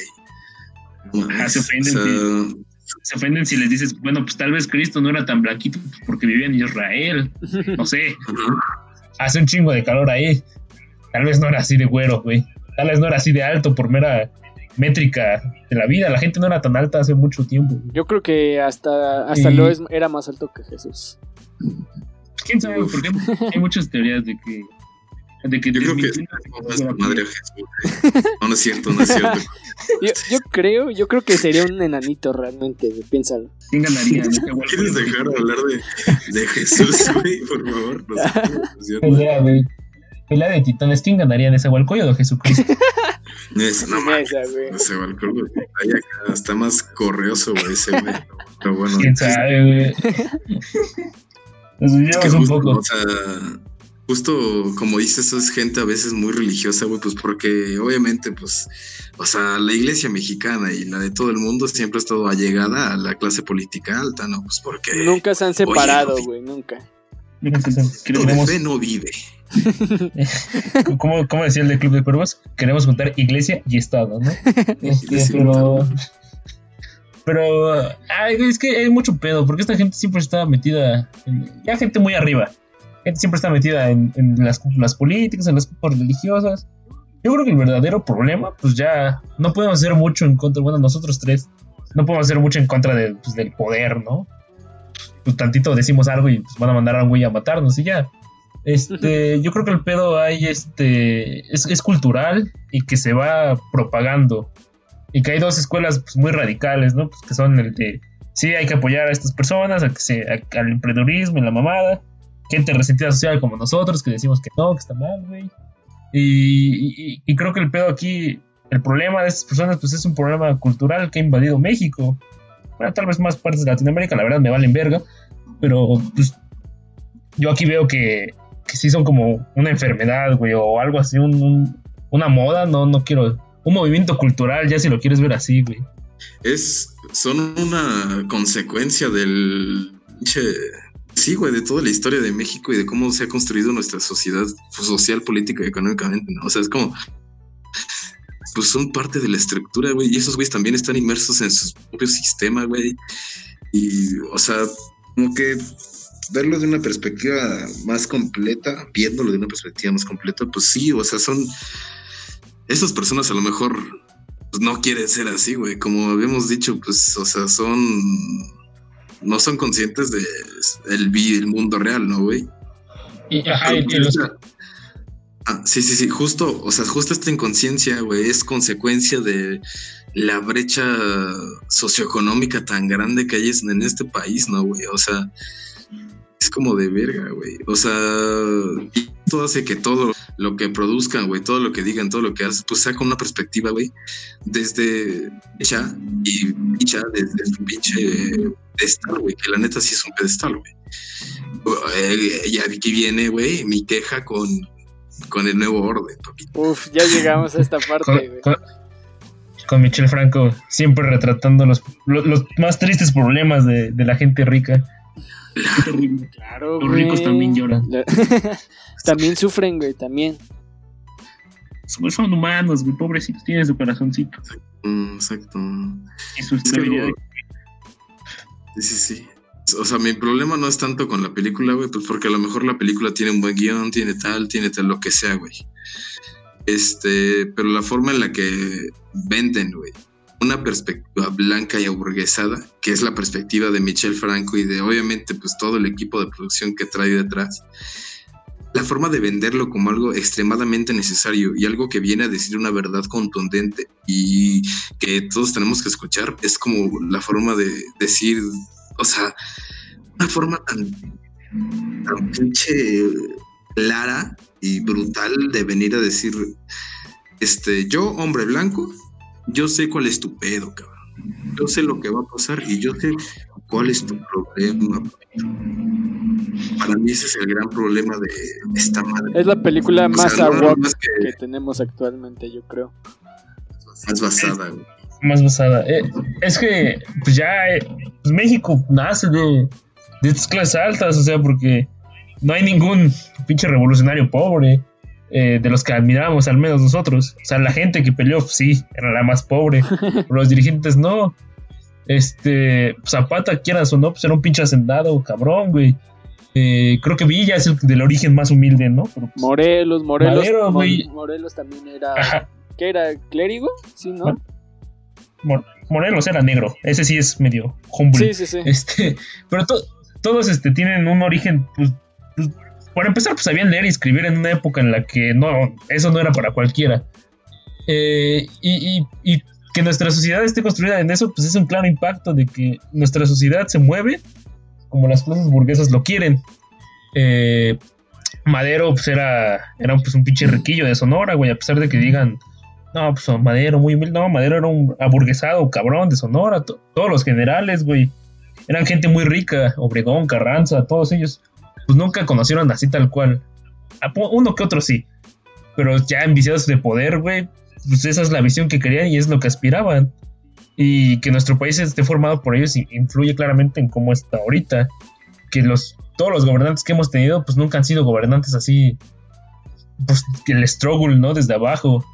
Ah, se ofenden, si, se ofenden si les dices, bueno, pues tal vez Cristo no era tan blanquito porque vivía en Israel. No sé. Hace un chingo de calor ahí. Tal vez no era así de güero, güey. Tal vez no era así de alto por mera métrica de la vida. La gente no era tan alta hace mucho tiempo. Yo creo que hasta, hasta lo es, era más alto que Jesús. ¿Quién sabe? Porque hay muchas teorías de que de que yo creo que es la madre Jesús. No, no es cierto, no es cierto. *laughs* yo, yo, creo, yo creo que sería un enanito realmente, piénsalo. ¿Quién ganaría? *laughs* ¿Quieres dejar de hablar de, de Jesús, güey? Por favor. No sé, güey. Pelea de titanes, ¿quién ganaría en ese de Jesucristo? *laughs* Esa, no mames, ese está más correoso, güey, ese güey. Pero bueno. ¿Quién sabe, güey? es que un poco. O sea, justo como dices, es gente a veces muy religiosa, güey, pues porque obviamente, pues, o sea, la iglesia mexicana y la de todo el mundo siempre ha estado allegada a la clase política alta, ¿no? Pues porque... Nunca se han separado, güey, nunca. Queremos... fe no vive. *laughs* ¿Cómo, decía el de Club de Cuervos? Queremos juntar iglesia y Estado, ¿no? *laughs* Este, pero. Pero. es que hay mucho pedo, porque esta gente siempre está metida. En, ya gente muy arriba. Gente siempre está metida en, las cúpulas políticas, en las cúpulas religiosas. yo creo que el verdadero problema, pues ya no podemos hacer mucho en contra, bueno, nosotros tres, no podemos hacer mucho en contra de, pues, del poder, ¿no? Pues tantito decimos algo y pues, van a mandar a un güey a matarnos y ya. Este, yo creo que el pedo hay, este, es, es, cultural y que se va propagando. Y que hay dos escuelas pues, muy radicales, ¿no? Pues que son el de, sí, hay que apoyar a estas personas, a que se, al emprendedurismo y la mamada. Gente resentida social como nosotros, que decimos que no, que está mal, güey. Y, y, creo que el pedo aquí, el problema de estas personas, pues es un problema cultural que ha invadido México. Bueno, tal vez más partes de Latinoamérica, la verdad me valen verga. Pero pues yo aquí veo que, que sí son como una enfermedad, güey, o algo así, un, una moda, no, no quiero. Un movimiento cultural, ya si lo quieres ver así, güey. Es, son una consecuencia del Sí, güey, de toda la historia de México y de cómo se ha construido nuestra sociedad social, política y económicamente, ¿no? O sea, es como. Pues son parte de la estructura, güey, y esos güeyes también están inmersos en su propio sistema, güey. Y, o sea, como que verlo de una perspectiva más completa, viéndolo de una perspectiva más completa, pues sí, o sea, son. Esas personas a lo mejor pues, no quieren ser así, güey. Como habíamos dicho, pues, o sea, son no son conscientes de el, el mundo real, ¿no, güey? Y, ajá, y, ah, sí, sí, sí, justo, o sea, justo esta inconsciencia, güey, es consecuencia de la brecha socioeconómica tan grande que hay en este país, ¿no, güey? O sea, es como de verga, güey. O sea, y todo hace que todo lo que produzcan, güey, todo lo que digan, todo lo que hacen, pues saca una perspectiva, güey, desde ella y dicha desde su pinche pedestal, güey, que la neta sí es un pedestal, güey. Eh, ya aquí viene, güey, mi queja con, con el nuevo orden, Uf, ya llegamos a esta parte, güey. Con, Michel Franco, siempre retratando los, los, más tristes problemas de, de la gente rica. Claro, Los ricos también lloran. *laughs* también sufren, güey, también. Son humanos, güey, pobrecitos, tienen su corazoncito. Exacto. Y su estabilidad. Sí, sí, sí. O sea, mi problema no es tanto con la película, güey, pues porque a lo mejor la película tiene un buen guion, tiene tal, tiene tal, lo que sea, güey. Este, pero la forma en la que venden, güey, una perspectiva blanca y aburguesada, que es la perspectiva de Michel Franco y de obviamente pues todo el equipo de producción que trae detrás, la forma de venderlo como algo extremadamente necesario y algo que viene a decir una verdad contundente y que todos tenemos que escuchar es como la forma de decir, o sea, una forma tan, tan pinche clara y brutal de venir a decir, este, yo, hombre blanco, yo sé cuál es tu pedo, cabrón. Yo sé lo que va a pasar y yo sé cuál es tu problema. Para mí ese es el gran problema de esta madre. Es la película más agua que, tenemos actualmente, yo creo. Más basada, güey. Más basada. Eh, es que, pues ya, eh, pues México nace de, de estas clases altas, o sea, porque no hay ningún pinche revolucionario pobre. Eh, de los que admiramos, al menos nosotros. O sea, la gente que peleó, sí, era la más pobre. *laughs* los dirigentes no. Este, Zapata, quieras o no, pues era un pinche hacendado, cabrón, güey. Eh, creo que Villa es el del origen más humilde, ¿no? Pues, Morelos, Morelos. Morelos también era. ¿Qué era? ¿Clérigo? Sí, ¿no? Morelos era negro. Ese sí es medio humble. Sí, sí, sí. Este, pero todos este, tienen un origen, pues, pues para empezar, pues sabían leer y escribir en una época en la que no, eso no era para cualquiera. Eh, y, que nuestra sociedad esté construida en eso, pues es un claro impacto de que nuestra sociedad se mueve como las clases burguesas lo quieren. Eh, Madero pues era, era pues, un pinche riquillo de Sonora, güey, a pesar de que digan, no, pues Madero muy humilde, no, Madero era un aburguesado cabrón de Sonora, todos los generales, güey, eran gente muy rica, Obregón, Carranza, todos ellos pues nunca conocieron así tal cual. Uno que otro sí. Pero ya enviciados de poder, güey, pues esa es la visión que querían y es lo que aspiraban. Y que nuestro país esté formado por ellos influye claramente en cómo está ahorita. Que los, todos los gobernantes que hemos tenido, pues nunca han sido gobernantes así. Pues el struggle, ¿no? Desde abajo.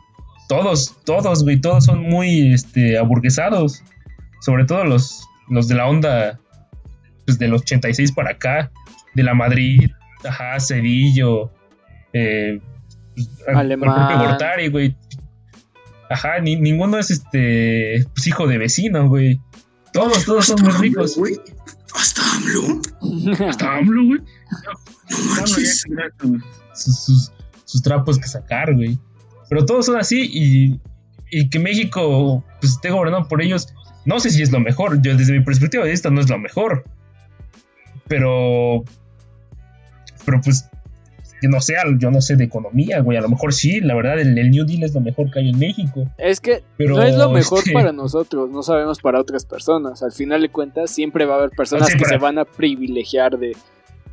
Todos, todos, güey, todos son muy este, aburguesados. Sobre todo los, los de la onda, pues del 86 para acá de la Madrid, ajá, Cedillo, eh, Alemán. güey. Ajá, ni, ninguno es este pues, hijo de vecino, güey. Todos, todos son muy ricos. Güey. Hasta AMLO. Hasta AMLO, güey. sus, sus, trapos que sacar, güey. Pero todos son así y, y que México pues, esté gobernado por ellos, no sé si es lo mejor. Yo, desde mi perspectiva de vista, no es lo mejor. Pero. Pero pues. Yo no sé, yo no sé de economía, güey. A lo mejor sí, la verdad, el, New Deal es lo mejor que hay en México. Es que no es lo mejor para nosotros, no sabemos para otras personas. Al final de cuentas, siempre va a haber personas que se van a privilegiar de,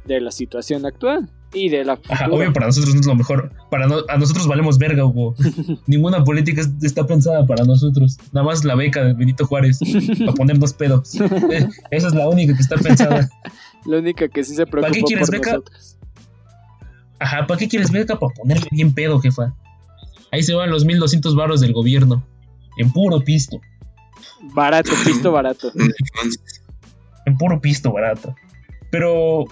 de la situación actual y de la obvio, para nosotros no es lo mejor. Para a nosotros valemos verga, Hugo. *laughs* Ninguna política está pensada para nosotros. Nada más la beca de Benito Juárez para ponernos pedos. *laughs* Eh, esa es la única que está pensada. la única que sí se preocupa ¿Para qué quieres beca? Nosotros. Ajá, ¿para qué quieres beca? Para ponerle bien pedo, jefa. Ahí se van los 1200 baros del gobierno. En puro pisto. Barato, pisto barato. *laughs* en puro pisto barato. Pero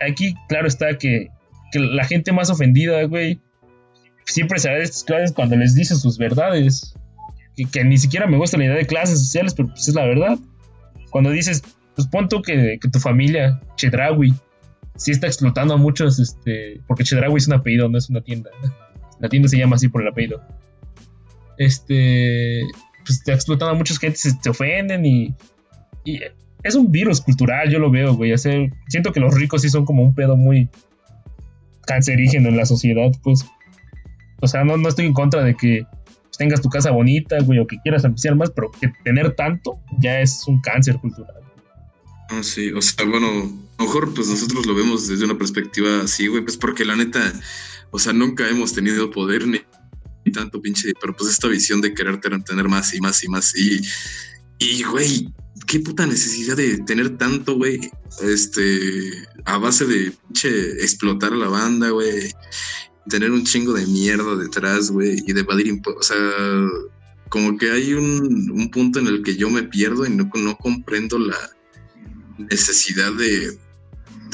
aquí, claro está que que la gente más ofendida, güey, siempre se da estas clases cuando les dice sus verdades. Que, ni siquiera me gusta la idea de clases sociales, pero pues es la verdad. Cuando dices, pues pon tú que, tu familia, Chedrawi, sí está explotando a muchos, este, porque Chedrawi es un apellido, no es una tienda. *laughs* La tienda se llama así por el apellido. Este, pues está explotando a mucha gente, se, ofenden y, y es un virus cultural, yo lo veo, güey. Siento que los ricos sí son como un pedo muy, cancerígeno en la sociedad, pues. O sea, no, no estoy en contra de que tengas tu casa bonita, güey, o que quieras apreciar más, pero que tener tanto ya es un cáncer cultural. Ah, sí, o sea, bueno, lo mejor pues nosotros lo vemos desde una perspectiva así, güey, pues porque la neta, o sea, nunca hemos tenido poder ni, tanto pinche, pero pues esta visión de querer tener más y más y más. Y, y, güey, qué puta necesidad de tener tanto, güey, este, a base de explotar a la banda, güey, tener un chingo de mierda detrás, güey, y de evadir impuestos, o sea, como que hay un, punto en el que yo me pierdo y no, no comprendo la necesidad de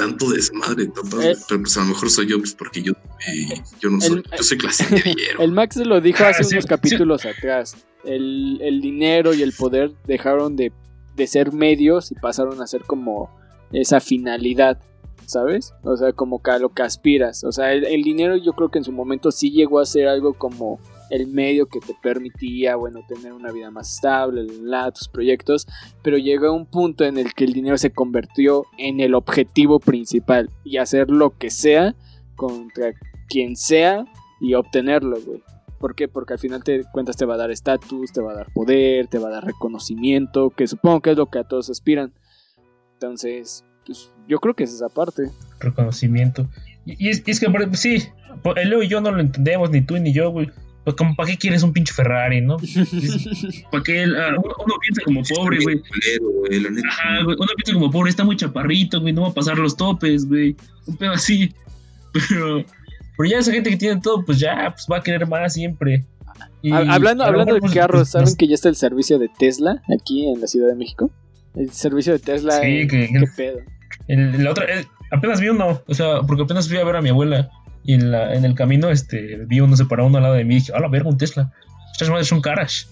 tanto desmadre, eh, pero pues a lo mejor soy yo, pues porque yo, eh, yo no soy, yo soy clase *laughs* El Max lo dijo hace unos capítulos atrás. El, el, dinero y el poder dejaron de, de, ser medios y pasaron a ser como esa finalidad, ¿sabes? O sea, como que a lo que aspiras. O sea, el, dinero yo creo que en su momento sí llegó a ser algo como el medio que te permitía, bueno, tener una vida más estable, la, tus proyectos, pero llegó un punto en el que el dinero se convirtió en el objetivo principal y hacer lo que sea contra quien sea y obtenerlo, güey. ¿Por qué? Porque al final te cuentas te va a dar estatus, te va a dar poder, te va a dar reconocimiento, que supongo que es lo que a todos aspiran. Entonces, pues, yo creo que es esa parte. Reconocimiento. Y, es, que, sí, el Leo y yo no lo entendemos, ni tú ni yo, güey. Pues, ¿Para qué quieres un pinche Ferrari, no? *laughs* ¿Para qué? Ah, uno, piensa como pobre, güey. Ajá, güey. Uno piensa como pobre, está muy chaparrito, güey. No va a pasar los topes, güey. Un pedo así. *laughs* Pero, pero ya esa gente que tiene todo, pues ya pues va a querer más siempre. hablando hablando de carros, ¿saben que ya está el servicio de Tesla aquí en la Ciudad de México? El servicio de Tesla. Sí, que, ¿Qué pedo? El, otra, apenas vi uno, o sea, porque apenas fui a ver a mi abuela y en, la, en el camino este, vi uno separado uno al lado de mí y dije, ¡ah, la verga, un Tesla! Estas madres son caras.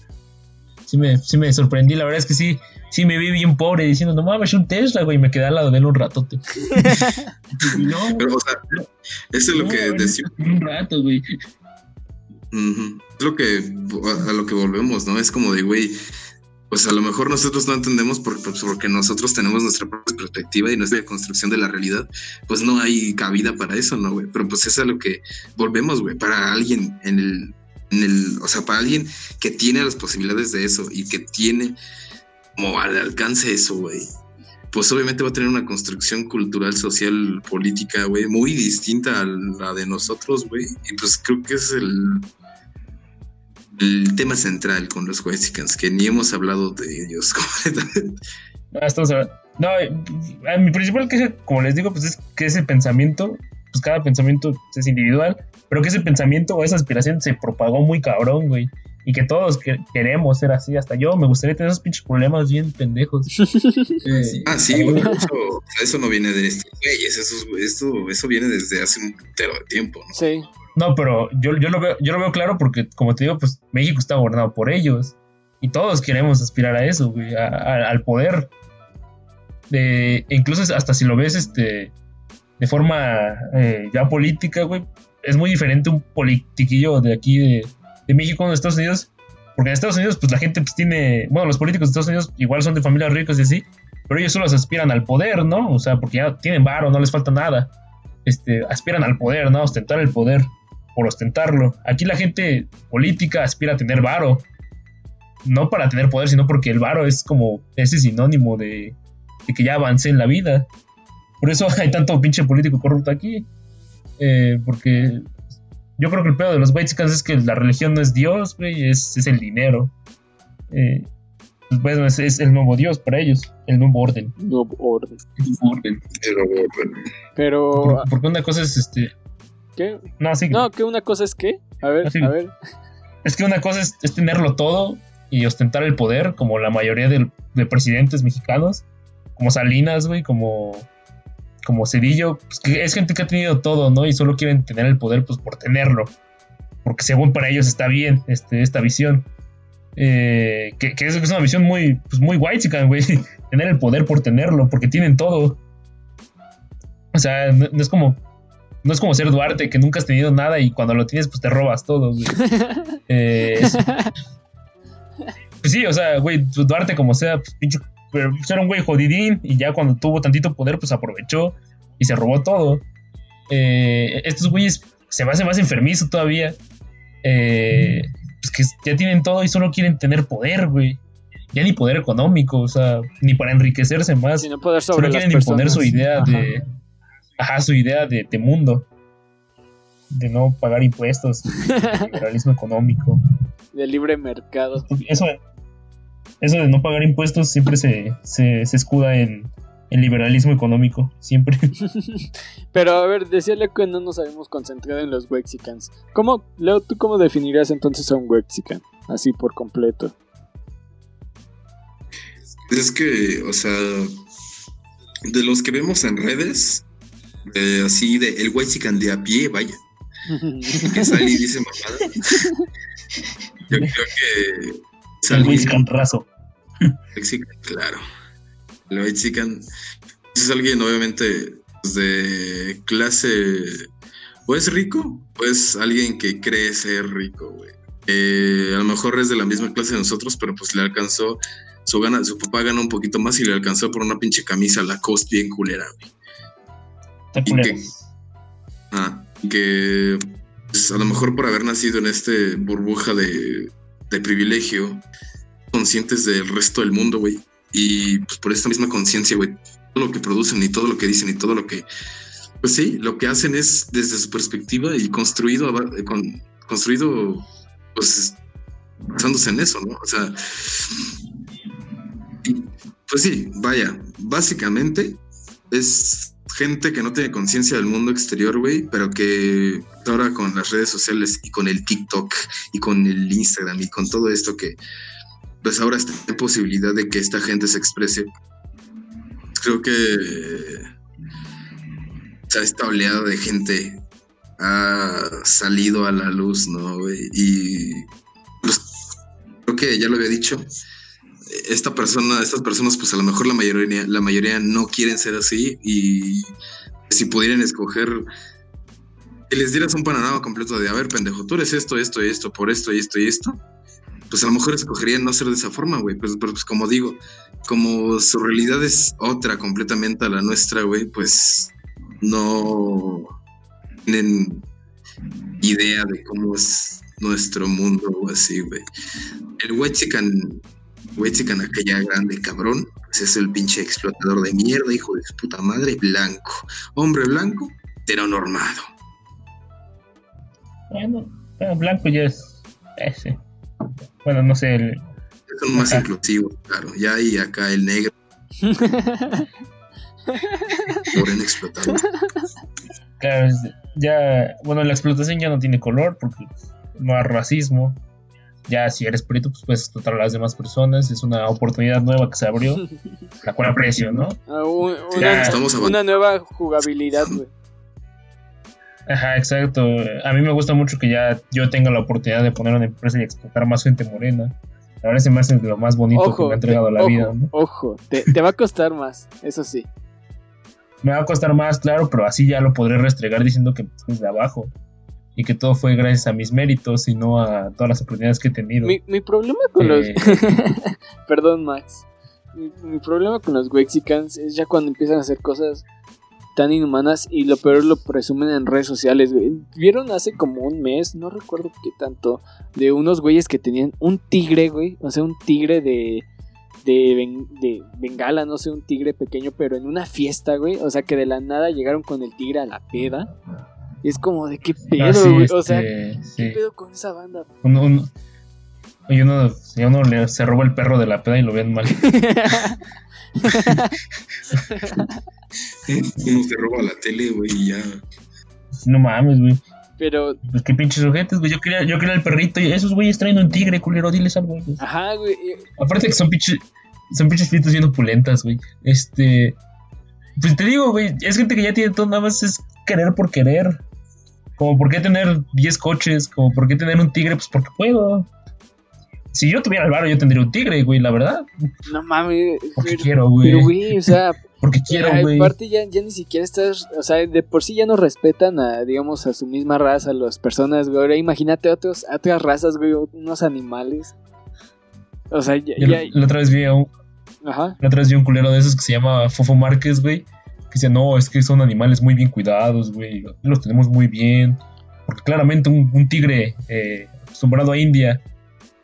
Sí me, sí me sorprendí, la verdad es que sí, sí me vi bien pobre diciendo, no mames, un Tesla, güey, y me quedé al lado de él un rato. *laughs* no, Pero, o sea, eso es lo que decimos. Un rato, güey. Es lo que, a lo que volvemos, ¿no? Es como de, güey, pues a lo mejor nosotros no entendemos porque, nosotros tenemos nuestra propia perspectiva y nuestra construcción de la realidad, pues no hay cabida para eso, ¿no, güey? Pero pues es a lo que volvemos, güey, para alguien en el, en el, o sea, para alguien que tiene las posibilidades de eso y que tiene como al alcance eso, güey, pues obviamente va a tener una construcción cultural, social, política, güey, muy distinta a la de nosotros, güey. Y pues creo que es el, el tema central con los Wexicans, que ni hemos hablado de ellos *laughs* completamente. No, mi principal queja, como les digo, pues es que ese pensamiento, pues cada pensamiento es individual, pero que ese pensamiento o esa aspiración se propagó muy cabrón, güey. Y que todos queremos ser así, hasta yo me gustaría tener esos pinches problemas bien pendejos. *laughs* Eh, ah, sí, güey, eso, no viene de estos güeyes, eso, eso, eso viene desde hace un putero de tiempo, ¿no? Sí. No, pero yo, yo, lo veo, yo lo veo claro porque, como te digo, pues México está gobernado por ellos. Y todos queremos aspirar a eso, güey, al poder. De, incluso hasta si lo ves este, de forma eh, ya política, güey, es muy diferente un politiquillo de aquí de, de México de Estados Unidos. Porque en Estados Unidos, pues la gente pues, tiene. Bueno, los políticos de Estados Unidos igual son de familias ricas y así. Pero ellos solo aspiran al poder, ¿no? O sea, porque ya tienen varo, no les falta nada. Este, aspiran al poder, ¿no? Ostentar el poder por ostentarlo. Aquí la gente política aspira a tener varo. No para tener poder, sino porque el varo es como ese sinónimo de, de que ya avancé en la vida. Por eso *laughs* hay tanto pinche político corrupto aquí. Eh, porque yo creo que el pedo de los Whitesicans es que la religión no es Dios, güey, es, es, el dinero. Eh, pues bueno, es, es, el nuevo Dios para ellos, el nuevo orden. Nuevo orden. El nuevo orden. El nuevo orden. Pero. Por, porque una cosa es este. ¿Qué? No, sí. No, que una cosa es qué? A ver, a ver. Es que una cosa es, es tenerlo todo y ostentar el poder, como la mayoría de, presidentes mexicanos, como Salinas, güey, como, como Cedillo, pues, que es gente que ha tenido todo, ¿no? Y solo quieren tener el poder, pues por tenerlo, porque según para ellos está bien este, esta visión. Eh, que, que es, es una visión muy, pues muy white, güey, *laughs* tener el poder por tenerlo, porque tienen todo. O sea, no, no es como no es como ser Duarte, que nunca has tenido nada y cuando lo tienes, pues te robas todo, güey. *laughs* Eh, es- pues sí, o sea, güey, Duarte como sea, pues pinche, pero pues, era un güey jodidín y ya cuando tuvo tantito poder, pues aprovechó y se robó todo. Eh, estos güeyes se me hace más enfermizo todavía. Eh, pues que ya tienen todo y solo quieren tener poder, güey. Ya ni poder económico, o sea, ni para enriquecerse más. Sin poder Solo sobre quieren imponer personas. su idea Ajá. de. Ajá, su idea de, de mundo. De no pagar impuestos, de *laughs* liberalismo económico. De libre mercado. Eso, eso de no pagar impuestos siempre se, se, se escuda en el liberalismo económico. Siempre. *laughs* Pero a ver, decía Leo que no nos habíamos concentrado en los Wexicans. ¿Cómo, Leo, tú cómo definirías entonces a un Wexican? Así por completo. Es que, o sea, de los que vemos en redes, eh, así de el Whitezican de a pie, vaya, *laughs* que sale y dice mamada. Yo creo que El sale güey raso. Whitezican, claro. El Whitezican es alguien, obviamente, pues, de clase. O es rico, o es alguien que cree ser rico, güey. Eh, a lo mejor es de la misma clase de nosotros, pero pues le alcanzó. Su, gana, su papá gana un poquito más y le alcanzó por una pinche camisa Lacoste bien culera, güey. Y que, ah, que pues, a lo mejor por haber nacido en este burbuja de, de privilegio, conscientes del resto del mundo, güey. Y pues por esta misma conciencia, güey, todo lo que producen y todo lo que dicen y todo lo que, pues sí, lo que hacen es desde su perspectiva y construido, con, construido, pues basándose en eso, ¿no? O sea, pues sí, vaya, básicamente es gente que no tiene conciencia del mundo exterior, güey, pero que ahora con las redes sociales y con el TikTok y con el Instagram y con todo esto que pues ahora está en posibilidad de que esta gente se exprese. Creo que o sea, esta oleada de gente ha salido a la luz, ¿no? güey? Y pues, creo que ya lo había dicho, esta persona, estas personas, pues a lo mejor la mayoría, la mayoría no quieren ser así y si pudieran escoger que les dieras un panorama completo de, a ver, pendejo, tú eres esto, esto esto, por esto y esto y esto, pues a lo mejor escogerían no ser de esa forma, güey. Pues como digo, como su realidad es otra completamente a la nuestra, güey, pues no tienen idea de cómo es nuestro mundo o así, güey. El Wechican, Aquella grande cabrón, pues es el pinche explotador de mierda, hijo de su puta madre, blanco. Hombre blanco, heteronormado. Bueno, bueno, blanco ya es. Ese. Bueno, no sé. el- Son más Ajá. inclusivos, claro. Ya hay acá el negro *laughs* moreno explotado. claro, ya. Bueno, la explotación ya no tiene color porque no hay racismo. Ya si eres perito, pues puedes explotar a las demás personas. Es una oportunidad nueva que se abrió, *laughs* la cual aprecio, ¿no? Ah, un- Ya, una, estamos una nueva jugabilidad, güey. Ajá, exacto. A mí me gusta mucho que ya yo tenga la oportunidad de poner una empresa y explotar más gente morena. La verdad se me hace lo más bonito que me ha entregado te- la ojo, vida. ¿no? Ojo, te, te va a costar más, eso sí. *laughs* Me va a costar más, claro, pero así ya lo podré restregar diciendo que pues, desde abajo. Y que todo fue gracias a mis méritos y no a todas las oportunidades que he tenido. Mi, mi problema con los. Eh. *laughs* Perdón, Max. Mi, mi problema con los Wexicans es ya cuando empiezan a hacer cosas tan inhumanas y lo peor lo presumen en redes sociales, güey. Vieron hace como un mes, no recuerdo qué tanto, de unos güeyes que tenían un tigre, güey. O sea, un tigre de. De, ben- de bengala, no sé, un tigre pequeño, pero en una fiesta, güey. O sea, que de la nada llegaron con el tigre a la peda. Y es como de qué pedo, Ah, sí. O sea, este, ¿qué sí. pedo con esa banda? Uno, uno- y uno, y uno le- se roba el perro de la peda y lo ven mal. *laughs* Uno se roba la tele, güey, y ya. No mames, güey. Pero, Pues qué pinches ojetes, güey. Yo quería, yo quería el perrito y esos güeyes traen un tigre, culero. Diles algo, güey. ajá, güey. Aparte que son pinches, son pinches fiestas bien opulentas, güey. Este, pues te digo, güey, es gente que ya tiene todo, nada más es querer por querer. Como por qué tener 10 coches, como por qué tener un tigre, pues porque puedo. Si yo tuviera el varo, yo tendría un tigre, güey, la verdad. No mames. Porque Pero, quiero, güey. pero, güey, o sea, *laughs* Porque quiero, güey. aparte ya, ya ni siquiera estás, o sea, de por sí ya no respetan a, digamos, a su misma raza, a las personas, güey. Ahora imagínate otros, a otras razas, güey, unos animales. O sea, ya, ya- la otra vez vi a un, ajá. la otra vez vi un culero de esos que se llama Fofo Márquez, güey. Que dice, no, es que son animales muy bien cuidados, güey. Los tenemos muy bien. Porque claramente un, un tigre eh, acostumbrado a India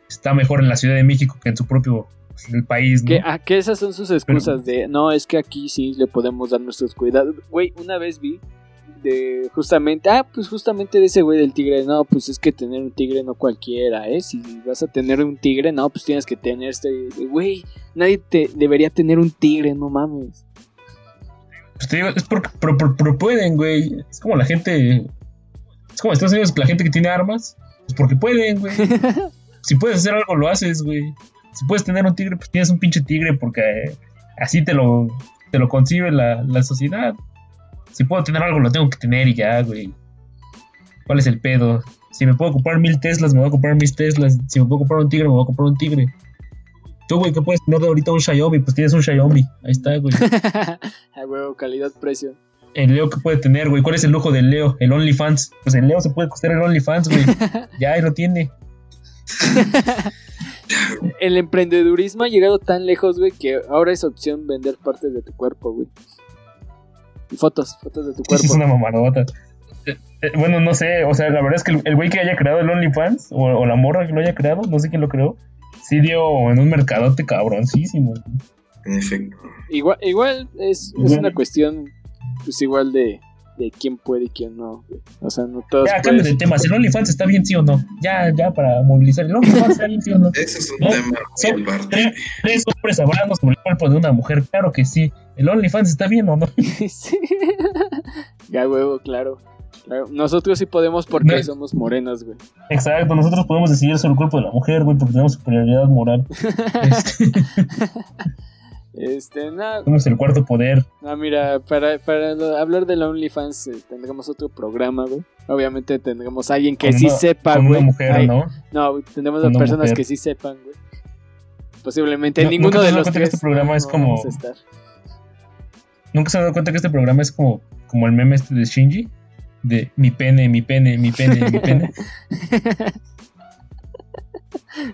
está mejor en la Ciudad de México que en su propio pues, el país, ¿no? Que, ah, que esas son sus excusas de, no, es que aquí sí le podemos dar nuestros cuidados. Güey, una vez vi de justamente, ah, pues justamente de ese güey del tigre, no, pues es que tener un tigre no cualquiera, ¿eh? Si vas a tener un tigre, no, pues tienes que tener este, güey, nadie te debería tener un tigre, no mames. Pues te digo, es porque pero, pero- pero pueden, güey. Es como la gente. Es como Estados Unidos, que la gente que tiene armas, pues porque pueden, güey. *laughs* si puedes hacer algo, lo haces, güey. Si puedes tener un tigre, pues tienes un pinche tigre porque eh, así te lo, te lo concibe la, la sociedad. Si puedo tener algo, lo tengo que tener y ya, güey. ¿Cuál es el pedo? Si me puedo comprar mil Teslas, me voy a comprar mil Teslas. Si me puedo comprar un tigre, me voy a comprar un tigre. Tú, güey, que puedes tener de ahorita un Xiaomi, pues tienes un Xiaomi. Ahí está, güey. *laughs* A huevo, calidad-precio. El Leo que puede tener, güey. ¿Cuál es el lujo del Leo? El OnlyFans. Pues el Leo se puede costar el OnlyFans, güey. *laughs* ya, ahí lo tiene. *laughs* El emprendedurismo ha llegado tan lejos, güey, que ahora es opción vender partes de tu cuerpo, güey. Y fotos, fotos de tu Eso cuerpo. es una mamadota. Eh, eh, bueno, no sé. O sea, la verdad es que el- el güey que haya creado el OnlyFans, o, o la morra que lo haya creado, no sé quién lo creó, sí dio en un mercadote cabroncísimo. En efecto. Igual, igual es, es una cuestión, pues igual de, de quién puede y quién no, güey. O sea, no todos Ya, cambio de temas. ¿El OnlyFans está bien, sí o no? Ya, ya, para movilizar. ¿El OnlyFans está bien, sí o no? Ese es un No, tema son tres hombres hablando sobre el cuerpo de una mujer. Claro que sí. ¿El OnlyFans está bien o no? *laughs* Sí. ya, huevo, claro. Claro, Nosotros sí podemos porque somos morenos, güey. Exacto, nosotros podemos decidir sobre el cuerpo de la mujer, güey, porque tenemos superioridad moral. Este, *laughs* Este, nada, somos el cuarto poder. no, mira, para, para hablar de la OnlyFans eh, tendremos otro programa, güey. Obviamente tendremos a alguien que Con sí una- sepa, Con güey. una mujer, Ay, ¿no? No, tendremos a personas mujer. que sí sepan, güey. Posiblemente No- ninguno ¿nunca te de los cuenta que tres. este programa no- es como-. ¿Nunca se han dado cuenta que este programa es como, como el meme este de Shinji? De mi pene, mi pene, mi pene, mi pene. *laughs*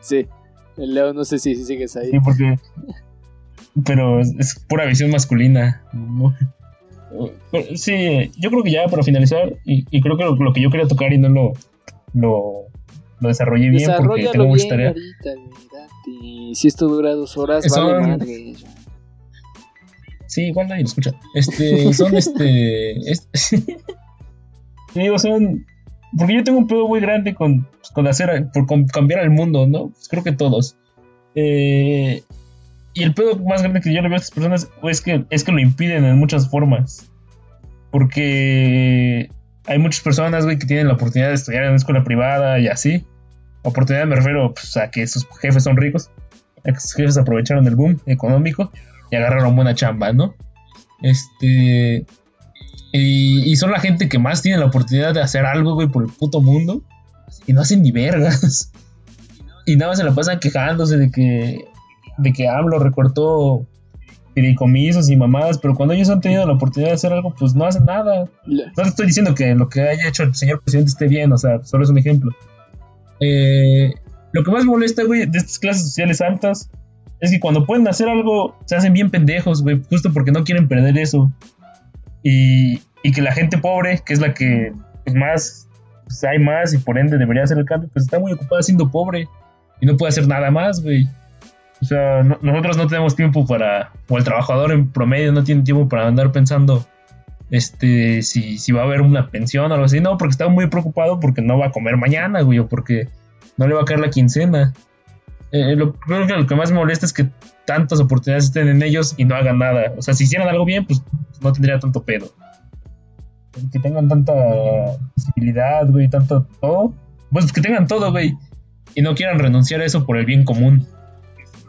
Sí. El Leo, no sé si, si sigues ahí. Sí, porque. Pero es, pura visión masculina. ¿no? Pero sí, yo creo que ya para finalizar, y, y creo que lo, lo que yo quería tocar y no lo, lo, lo desarrollé bien porque tengo mucha tarea. ahorita. Y si esto dura dos horas, Son- vale madre. Sí, igual nadie lo escucha. Este, son este. *laughs* son. Porque yo tengo un pedo muy grande con, pues, con hacer. por cambiar al mundo, ¿no? Pues creo que todos. Eh, y el pedo más grande que yo le veo a estas personas es que, es que lo impiden en muchas formas. Porque hay muchas personas, güey, que tienen la oportunidad de estudiar en una escuela privada y así. Oportunidad me refiero pues, a que sus jefes son ricos. A que sus jefes aprovecharon el boom económico y agarraron buena chamba, ¿no? Este. Y, y son la gente que más tiene la oportunidad de hacer algo, güey, por el puto mundo. Y no hacen ni vergas. Y nada más se la pasan quejándose de que, de que AMLO recortó fideicomisos y mamadas, pero cuando ellos han tenido la oportunidad de hacer algo, pues no hacen nada. No estoy diciendo que lo que haya hecho el señor presidente esté bien, o sea, solo es un ejemplo. Eh, lo que más molesta, güey, de estas clases sociales altas es que cuando pueden hacer algo, se hacen bien pendejos, güey, justo porque no quieren perder eso. Y, y que la gente pobre, que es la que pues, más pues, hay más y por ende debería hacer el cambio, pues está muy ocupada siendo pobre y no puede hacer nada más, güey. O sea, no- nosotros no tenemos tiempo para, o el trabajador en promedio no tiene tiempo para andar pensando este, si, si va a haber una pensión o algo así. No, porque está muy preocupado porque no va a comer mañana, güey, o porque no le va a caer la quincena. Eh, lo, creo que lo que más me molesta es que tantas oportunidades estén en ellos y no hagan nada. O sea, si hicieran algo bien, pues no tendría tanto pedo. Que tengan tanta visibilidad, güey, tanto todo. Pues que tengan todo, güey. Y no quieran renunciar a eso por el bien común.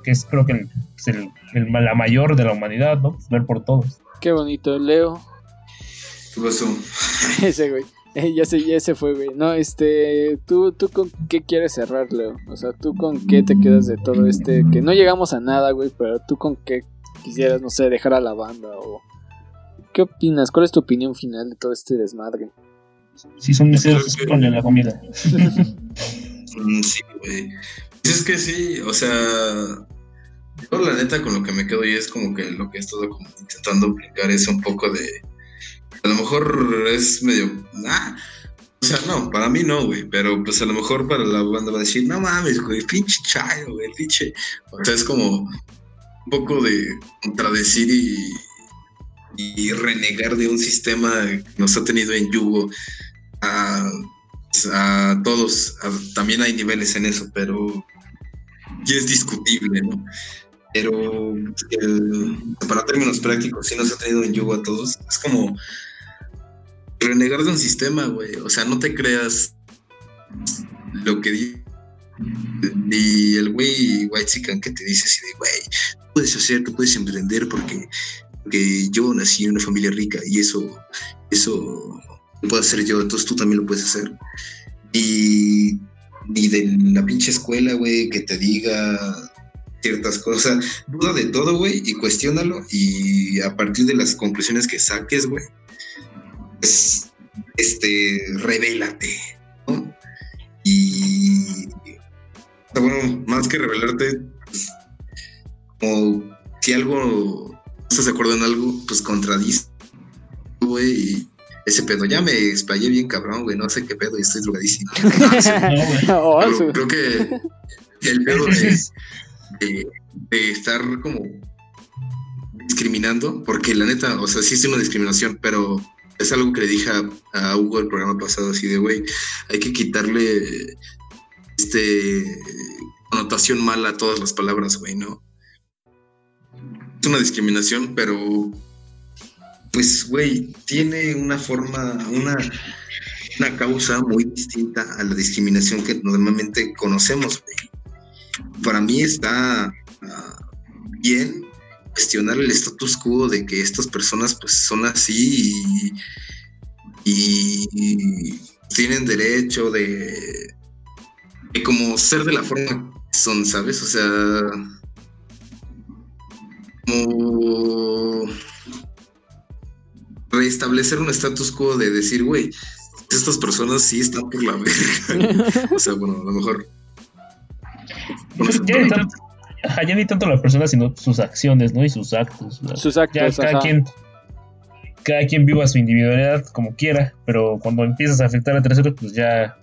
Que es creo que el, es el- el- la mayor de la humanidad, ¿no? Pues ver por todos. Qué bonito, Leo. ¿Qué pasó? *laughs* Ese, güey. *laughs* Ya sé, ya se fue, güey. No, este, ¿tú, ¿tú con qué quieres cerrar, Leo? O sea, ¿tú con qué te quedas de todo este? Que no llegamos a nada, güey, pero tú con qué quisieras, no sé, dejar a la banda o... ¿Qué opinas? ¿Cuál es tu opinión final de todo este desmadre? Si son deseos, que- ponle la comida. Mm, sí, güey. Pues es que sí, o sea, yo la neta con lo que me quedo y es como que lo que he estado como intentando aplicar es un poco de, a lo mejor es medio, ah, o sea, no, para mí no, güey, pero pues a lo mejor para la banda va a decir, no mames, güey, pinche chayo, güey, pinche, o sea, es como un poco de contradecir y, y renegar de un sistema que nos ha tenido en yugo a a todos, también hay niveles en eso, pero ya es discutible, ¿no? Pero el- para términos prácticos, sí nos ha tenido en yugo a todos. Es como renegar de un sistema, güey. O sea, no te creas lo que dice ni el güey White que te dice así de, güey, puedes hacer, tú puedes emprender porque, porque yo nací en una familia rica y eso, eso lo puedo hacer yo, entonces tú también lo puedes hacer. Y ni de la pinche escuela, güey, que te diga ciertas cosas. Duda de todo, güey, y cuestiónalo. Y a partir de las conclusiones que saques, güey, pues, este, revélate, ¿no? Y, bueno, más que revelarte, pues, como si algo, no estás de acuerdo en algo, pues contradice, güey, y ese pedo. Ya me explayé bien cabrón, güey, no sé qué pedo y estoy drogadísimo. *laughs* *laughs* No, sí, No, güey. Oh, pero creo que el pedo de, de- de estar como discriminando, porque la neta, o sea, sí es una discriminación, pero es algo que le dije a, Hugo el programa pasado, así de, güey, hay que quitarle este connotación mala a todas las palabras, güey, ¿no? Es una discriminación, pero pues, güey, tiene una forma, una, una causa muy distinta a la discriminación que normalmente conocemos, güey. Para mí está ah, bien cuestionar el status quo de que estas personas pues son así y, y tienen derecho de, de como ser de la forma que son, ¿sabes? O sea, como restablecer un status quo de decir, güey, estas personas sí están por la verga. *laughs* o sea, bueno, a lo mejor. Tanto, *laughs* ajá, ya ni tanto la persona, sino sus acciones, ¿no? Y sus actos. Sus ya actos, cada ajá. quien cada quien viva su individualidad como quiera, pero cuando empiezas a afectar a terceros, pues ya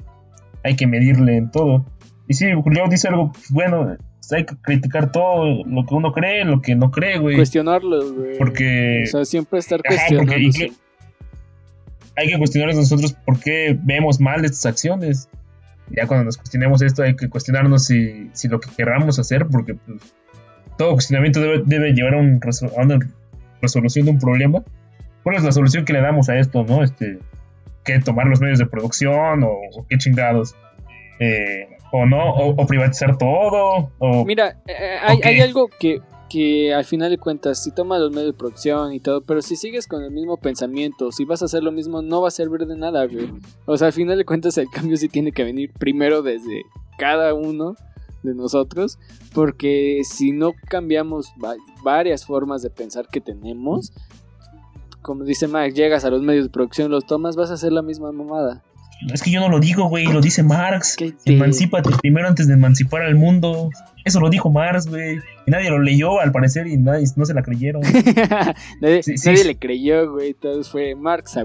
hay que medirle en todo. Y sí, Julio dice algo, pues, bueno, hay que criticar todo lo que uno cree, lo que no cree, güey. Cuestionarlo, güey. Porque O sea, siempre estar inclu- hay que cuestionarnos nosotros por qué vemos mal estas acciones. Ya cuando nos cuestionemos esto, hay que cuestionarnos si, si lo que queramos hacer, porque pues, todo cuestionamiento debe, debe llevar a, un resol- a una resolución de un problema. ¿Cuál es la solución que le damos a esto, no? Este, ¿Qué tomar los medios de producción o, o qué chingados? Eh, o no, o, o privatizar todo, o Mira, eh, hay, Ok. hay algo que que al final de cuentas, si tomas los medios de producción y todo, pero si sigues con el mismo pensamiento, si vas a hacer lo mismo, no va a servir de nada. O sea, al final de cuentas, el cambio sí tiene que venir primero desde cada uno de nosotros, porque si no cambiamos varias formas de pensar que tenemos, como dice Max, llegas a los medios de producción, los tomas, vas a hacer la misma mamada. Es que yo no lo digo, güey, lo dice Marx. Emancípate primero antes de emancipar al mundo. Eso lo dijo Marx, güey. Y nadie lo leyó, al parecer, y nadie, no se la creyeron. *laughs* nadie, le creyó, güey. Entonces fue Marx a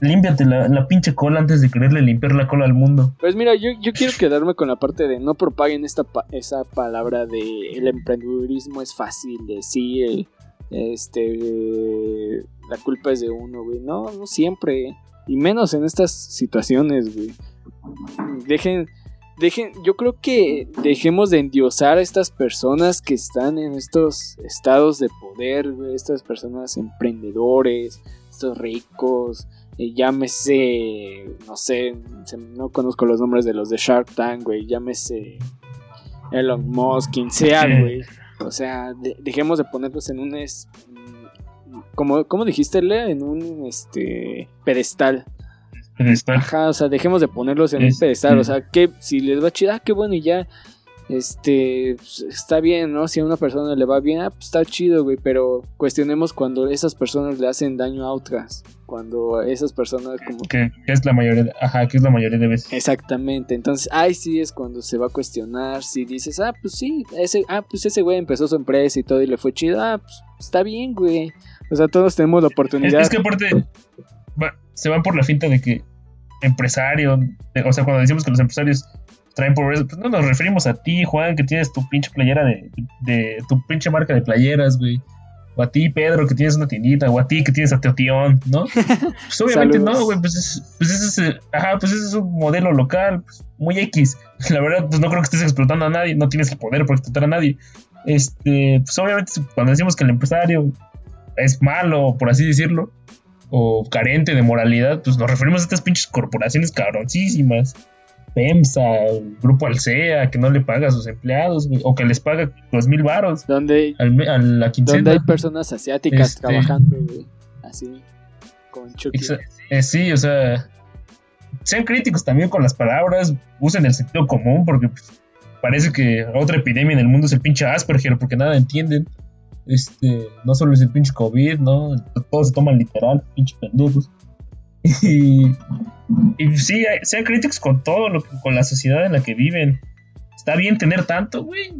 Límpiate la, pinche cola antes de quererle limpiar la cola al mundo. Pues mira, yo, yo quiero quedarme con la parte de no propaguen esta esa palabra de el emprendedurismo es fácil, de sí, el, este, la culpa es de uno, güey. No, no siempre. Y menos en estas situaciones, güey. Dejen, dejen, yo creo que dejemos de endiosar a estas personas que están en estos estados de poder, güey. Estas personas emprendedores, estos ricos. Eh, llámese, no sé, no conozco los nombres de los de Shark Tank, güey. Llámese Elon Musk, quien sea, güey. O sea, dejemos de ponerlos en un es, como, como dijiste, Le, en un este pedestal. Pedestal. Ajá, o sea, dejemos de ponerlos en un pedestal. O sea, que si les va chido, ah, qué bueno, y ya. Este pues, está bien, ¿no? Si a una persona le va bien, ah, pues está chido, güey. Pero cuestionemos cuando esas personas le hacen daño a otras. Cuando esas personas como. Que, es la mayoría, ajá, que es la mayoría de veces. Exactamente. Entonces, ahí sí es cuando se va a cuestionar. Si dices, ah, pues sí, ese, ah, pues ese güey empezó su empresa y todo y le fue chido. Ah, pues está bien, güey. O sea, todos tenemos la oportunidad. Es, que aparte se van por la finta de que empresario, o sea, cuando decimos que los empresarios traen pobreza, pues no nos referimos a ti, Juan, que tienes tu pinche playera de, de tu pinche marca de playeras, güey. O a ti, Pedro, que tienes una tiendita, o a ti que tienes a Teotión, ¿no? Pues obviamente no, güey, pues, es, pues, ese es, ajá, pues ese es un modelo local, pues, muy X. *laughs* La verdad, pues no creo que estés explotando a nadie, no tienes el poder para explotar a nadie. Este, pues obviamente cuando decimos que el empresario es malo, por así decirlo, o carente de moralidad, pues nos referimos a estas pinches corporaciones cabroncísimas. PEMSA, Grupo Alsea, que no le paga a sus empleados, o que les paga dos mil varos. Donde, a la quincena. Donde hay personas asiáticas este, trabajando, así, con Chucky. Eh, sí, o sea, sean críticos también con las palabras, usen el sentido común, porque pues, parece que otra epidemia en el mundo es el pinche Asperger, porque nada entienden. Este, no solo es el pinche COVID, ¿no? Todos se toman literal, pinche pendejos. *laughs* Y, y sí, sean críticos con todo, lo, con la sociedad en la que viven. Está bien tener tanto, güey.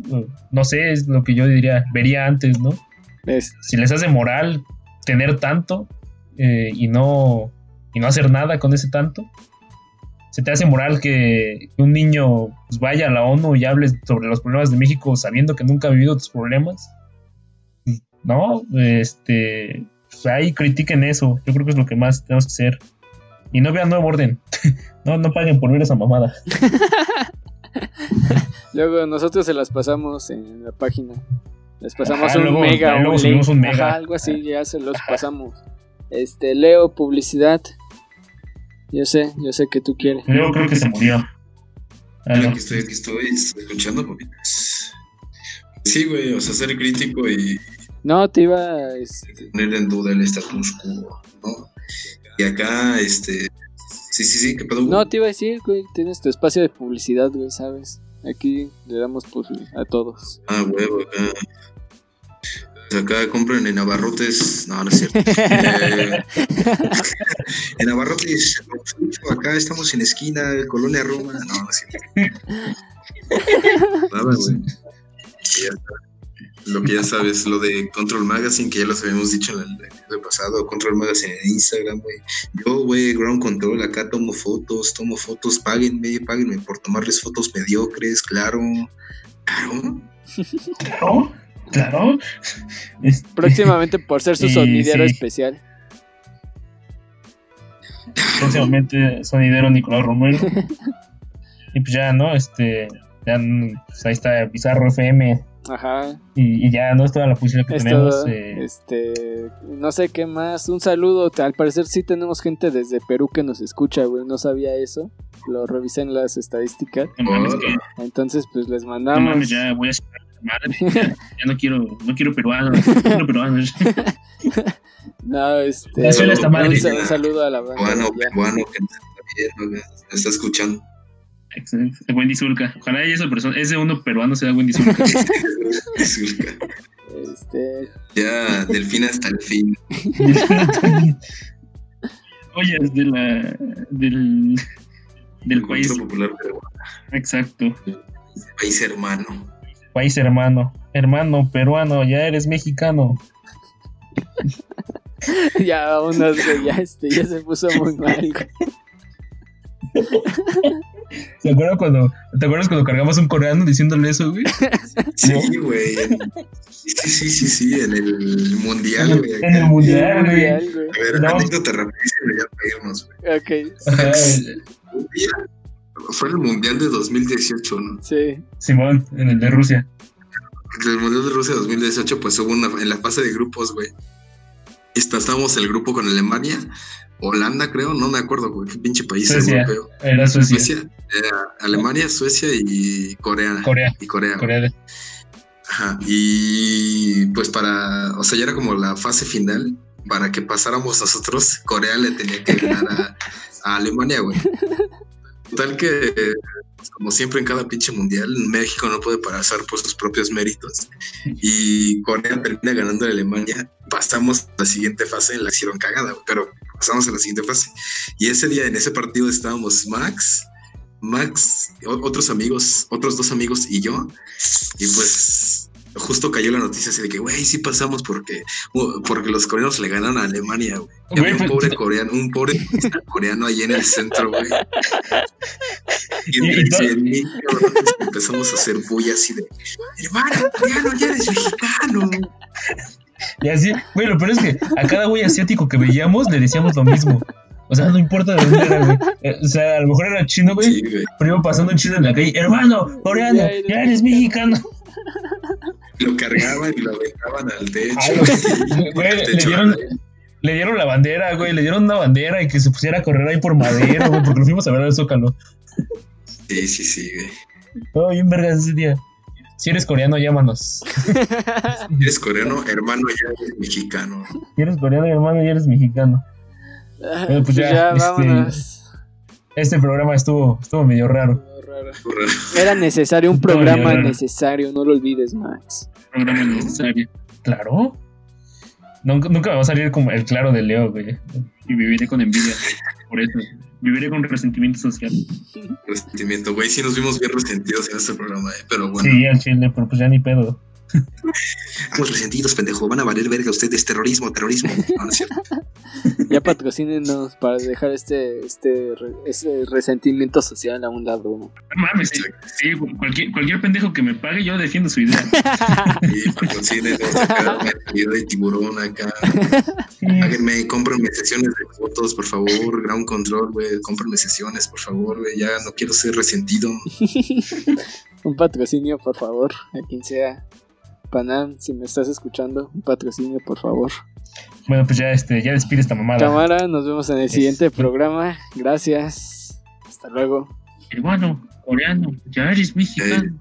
No sé, es lo que yo diría, vería antes, ¿no? Si les hace moral tener tanto eh, y, no, y no hacer nada con ese tanto, se te hace moral que un niño pues, vaya a la ONU y hable sobre los problemas de México sabiendo que nunca ha vivido tus problemas. ¿No? Este, pues ahí critiquen eso. Yo creo que es lo que más tenemos que hacer. Y no vean nuevo orden. *laughs* no, no paguen por ver esa mamada. *laughs* Luego nosotros se las pasamos en la página. Les pasamos un, mega, un, mega, algo así, ya se los pasamos. Este, Leo, publicidad. Yo sé, yo sé que tú quieres. Leo creo que se murió. Aquí estoy, aquí estoy escuchando. Sí, güey, o sea, ser crítico y no, te iba a... Este... Poner en duda el status quo, ¿no? Y acá, este... Sí, sí, sí, ¿qué pedo? No, te iba a decir, güey, tienes tu espacio de publicidad, güey, ¿sabes? Aquí le damos publicidad a todos. Ah, huevo, acá... Pues acá compren en Navarrotes. No, no es cierto. Eh, en Navarrotes, acá estamos en esquina, Colonia Roma. No, no es cierto. Nada, güey. Lo que ya sabes, lo de Control Magazine, que ya los habíamos dicho en el episodio pasado, Control Magazine en Instagram, güey. Yo, güey, Ground Control, acá tomo fotos, tomo fotos, páguenme, páguenme por tomarles fotos mediocres, claro. Claro. Claro, claro. Este, Próximamente por ser su sonidero especial. Próximamente sonidero Nicolás Romero. *laughs* y pues ya, ¿no? Este, ya, pues ahí está Bizarro FM Ajá. Y, ya, ¿no? Es toda la publicidad que tenemos. Eh. Este, no sé qué más. Un saludo. Al parecer sí tenemos gente desde Perú que nos escucha, güey. No sabía eso. Lo revisé en las estadísticas. Entonces, pues les mandamos. ya voy a madre, ya, *laughs* ya no quiero, no quiero peruanos, no quiero peruanos. *laughs* No, este. Ya suena esta madre. Un, un saludo a la banda. Bueno, que nos está viendo, güey, nos está escuchando. Excelente. Wendy Zulka. Ojalá esa persona, ese uno peruano sea *laughs* Wendy Zulka. Este. Ya, del fin hasta el fin. *laughs* Joyas de la, del, del El país. Popular peruano, Exacto. país hermano. País hermano. Hermano peruano, ya eres mexicano. *laughs* Ya. Ya, este, ya se puso muy mal. ¿Te acuerdas cuando, ¿te acuerdas cuando cargamos un coreano diciéndole eso, güey? *laughs* Sí, güey. en- Sí, sí, sí, sí, en el mundial, güey. En el mundial, güey. A ver, No. anécdota rapidísima ya para irnos, güey. Ok, Ajá, Un día, fue el mundial de 2018, ¿no? sí. Simón, en el de Rusia. El mundial de Rusia 2018, pues hubo una en la fase de grupos, güey. Está- Estábamos el grupo con Alemania, Holanda, creo, no me acuerdo, güey, qué pinche país Suecia. europeo. Era Suecia. Suecia, era Alemania, Suecia y Corea. Corea. Y Corea. Corea Ajá. Y pues para, o sea, ya era como la fase final. Para que pasáramos nosotros, Corea le tenía que ganar a, a Alemania, güey. Tal que, pues, como siempre en cada pinche mundial, México no puede pasar por sus propios méritos. Y Corea termina ganando a Alemania. Pasamos a la siguiente fase, en la hicieron cagada, güey, pero pasamos a la siguiente fase. Y ese día, en ese partido, estábamos Max, Max, otros amigos, otros dos amigos y yo. Y pues justo cayó la noticia así de que, güey, sí pasamos porque, porque los coreanos le ganan a Alemania, güey. Había un pues- pobre coreano, un pobre *laughs* coreano ahí en el centro, güey. Y Y- y entre todo- 100 mil cabrones empezamos a hacer bulla así de, hermano, coreano, ya eres mexicano. Y así, güey, lo peor es que a cada güey asiático que veíamos le decíamos lo mismo. O sea, no importa de dónde era, güey. Eh, O sea, a lo mejor era chino, güey. Sí, güey. Pero iba pasando un chino en la calle. Hermano, coreano, Ya eres mexicano. Lo cargaban y lo aventaban al techo. Ay, güey, güey, Al le dieron-. Le dieron la bandera, güey. Le dieron una bandera y que se pusiera a correr ahí por madera, güey. Porque lo fuimos a ver al Zócalo. Sí, sí, sí, güey. Todo bien vergas ese día. Si eres coreano, llámanos. *laughs* Eres coreano, hermano, ya eres mexicano. Si eres coreano, hermano, ya eres mexicano. Ah, Bueno, pues pues ya, ya, este- vámonos. Este programa estuvo, estuvo medio raro. Era necesario, un programa necesario, no lo olvides, Max. Programa necesario. Claro. Nunca, nunca me va a salir como el claro de Leo, güey. Y viviré con envidia. Por eso. Viviré con resentimiento social. Resentimiento, güey. Sí nos vimos bien resentidos en este programa, eh. Pero bueno. Sí, al chile, pero pues ya ni pedo. Vamos resentidos, pendejo. Van a valer verga ustedes. Terrorismo, terrorismo. No, no es cierto. *laughs* Ya patrocínenos para dejar este, este, re- ese resentimiento social a un lado. ¿no? Mames, sí, sí, cualquier, cualquier pendejo que me pague, yo defiendo su idea. *laughs* Y patrocinen acá, *laughs* de tiburón acá. Háganme, cómprenme sesiones de fotos, por favor. Ground control, güey. Cómprenme sesiones, por favor, güey. Ya no quiero ser resentido. Un patrocinio, por favor, a quien sea. Panam, si me estás escuchando, un patrocinio, por favor. Bueno, pues ya, este, ya despide esta mamada. Cámara, nos vemos en el siguiente programa. Gracias. Hasta luego. Hermano, coreano, ya eres mexicano.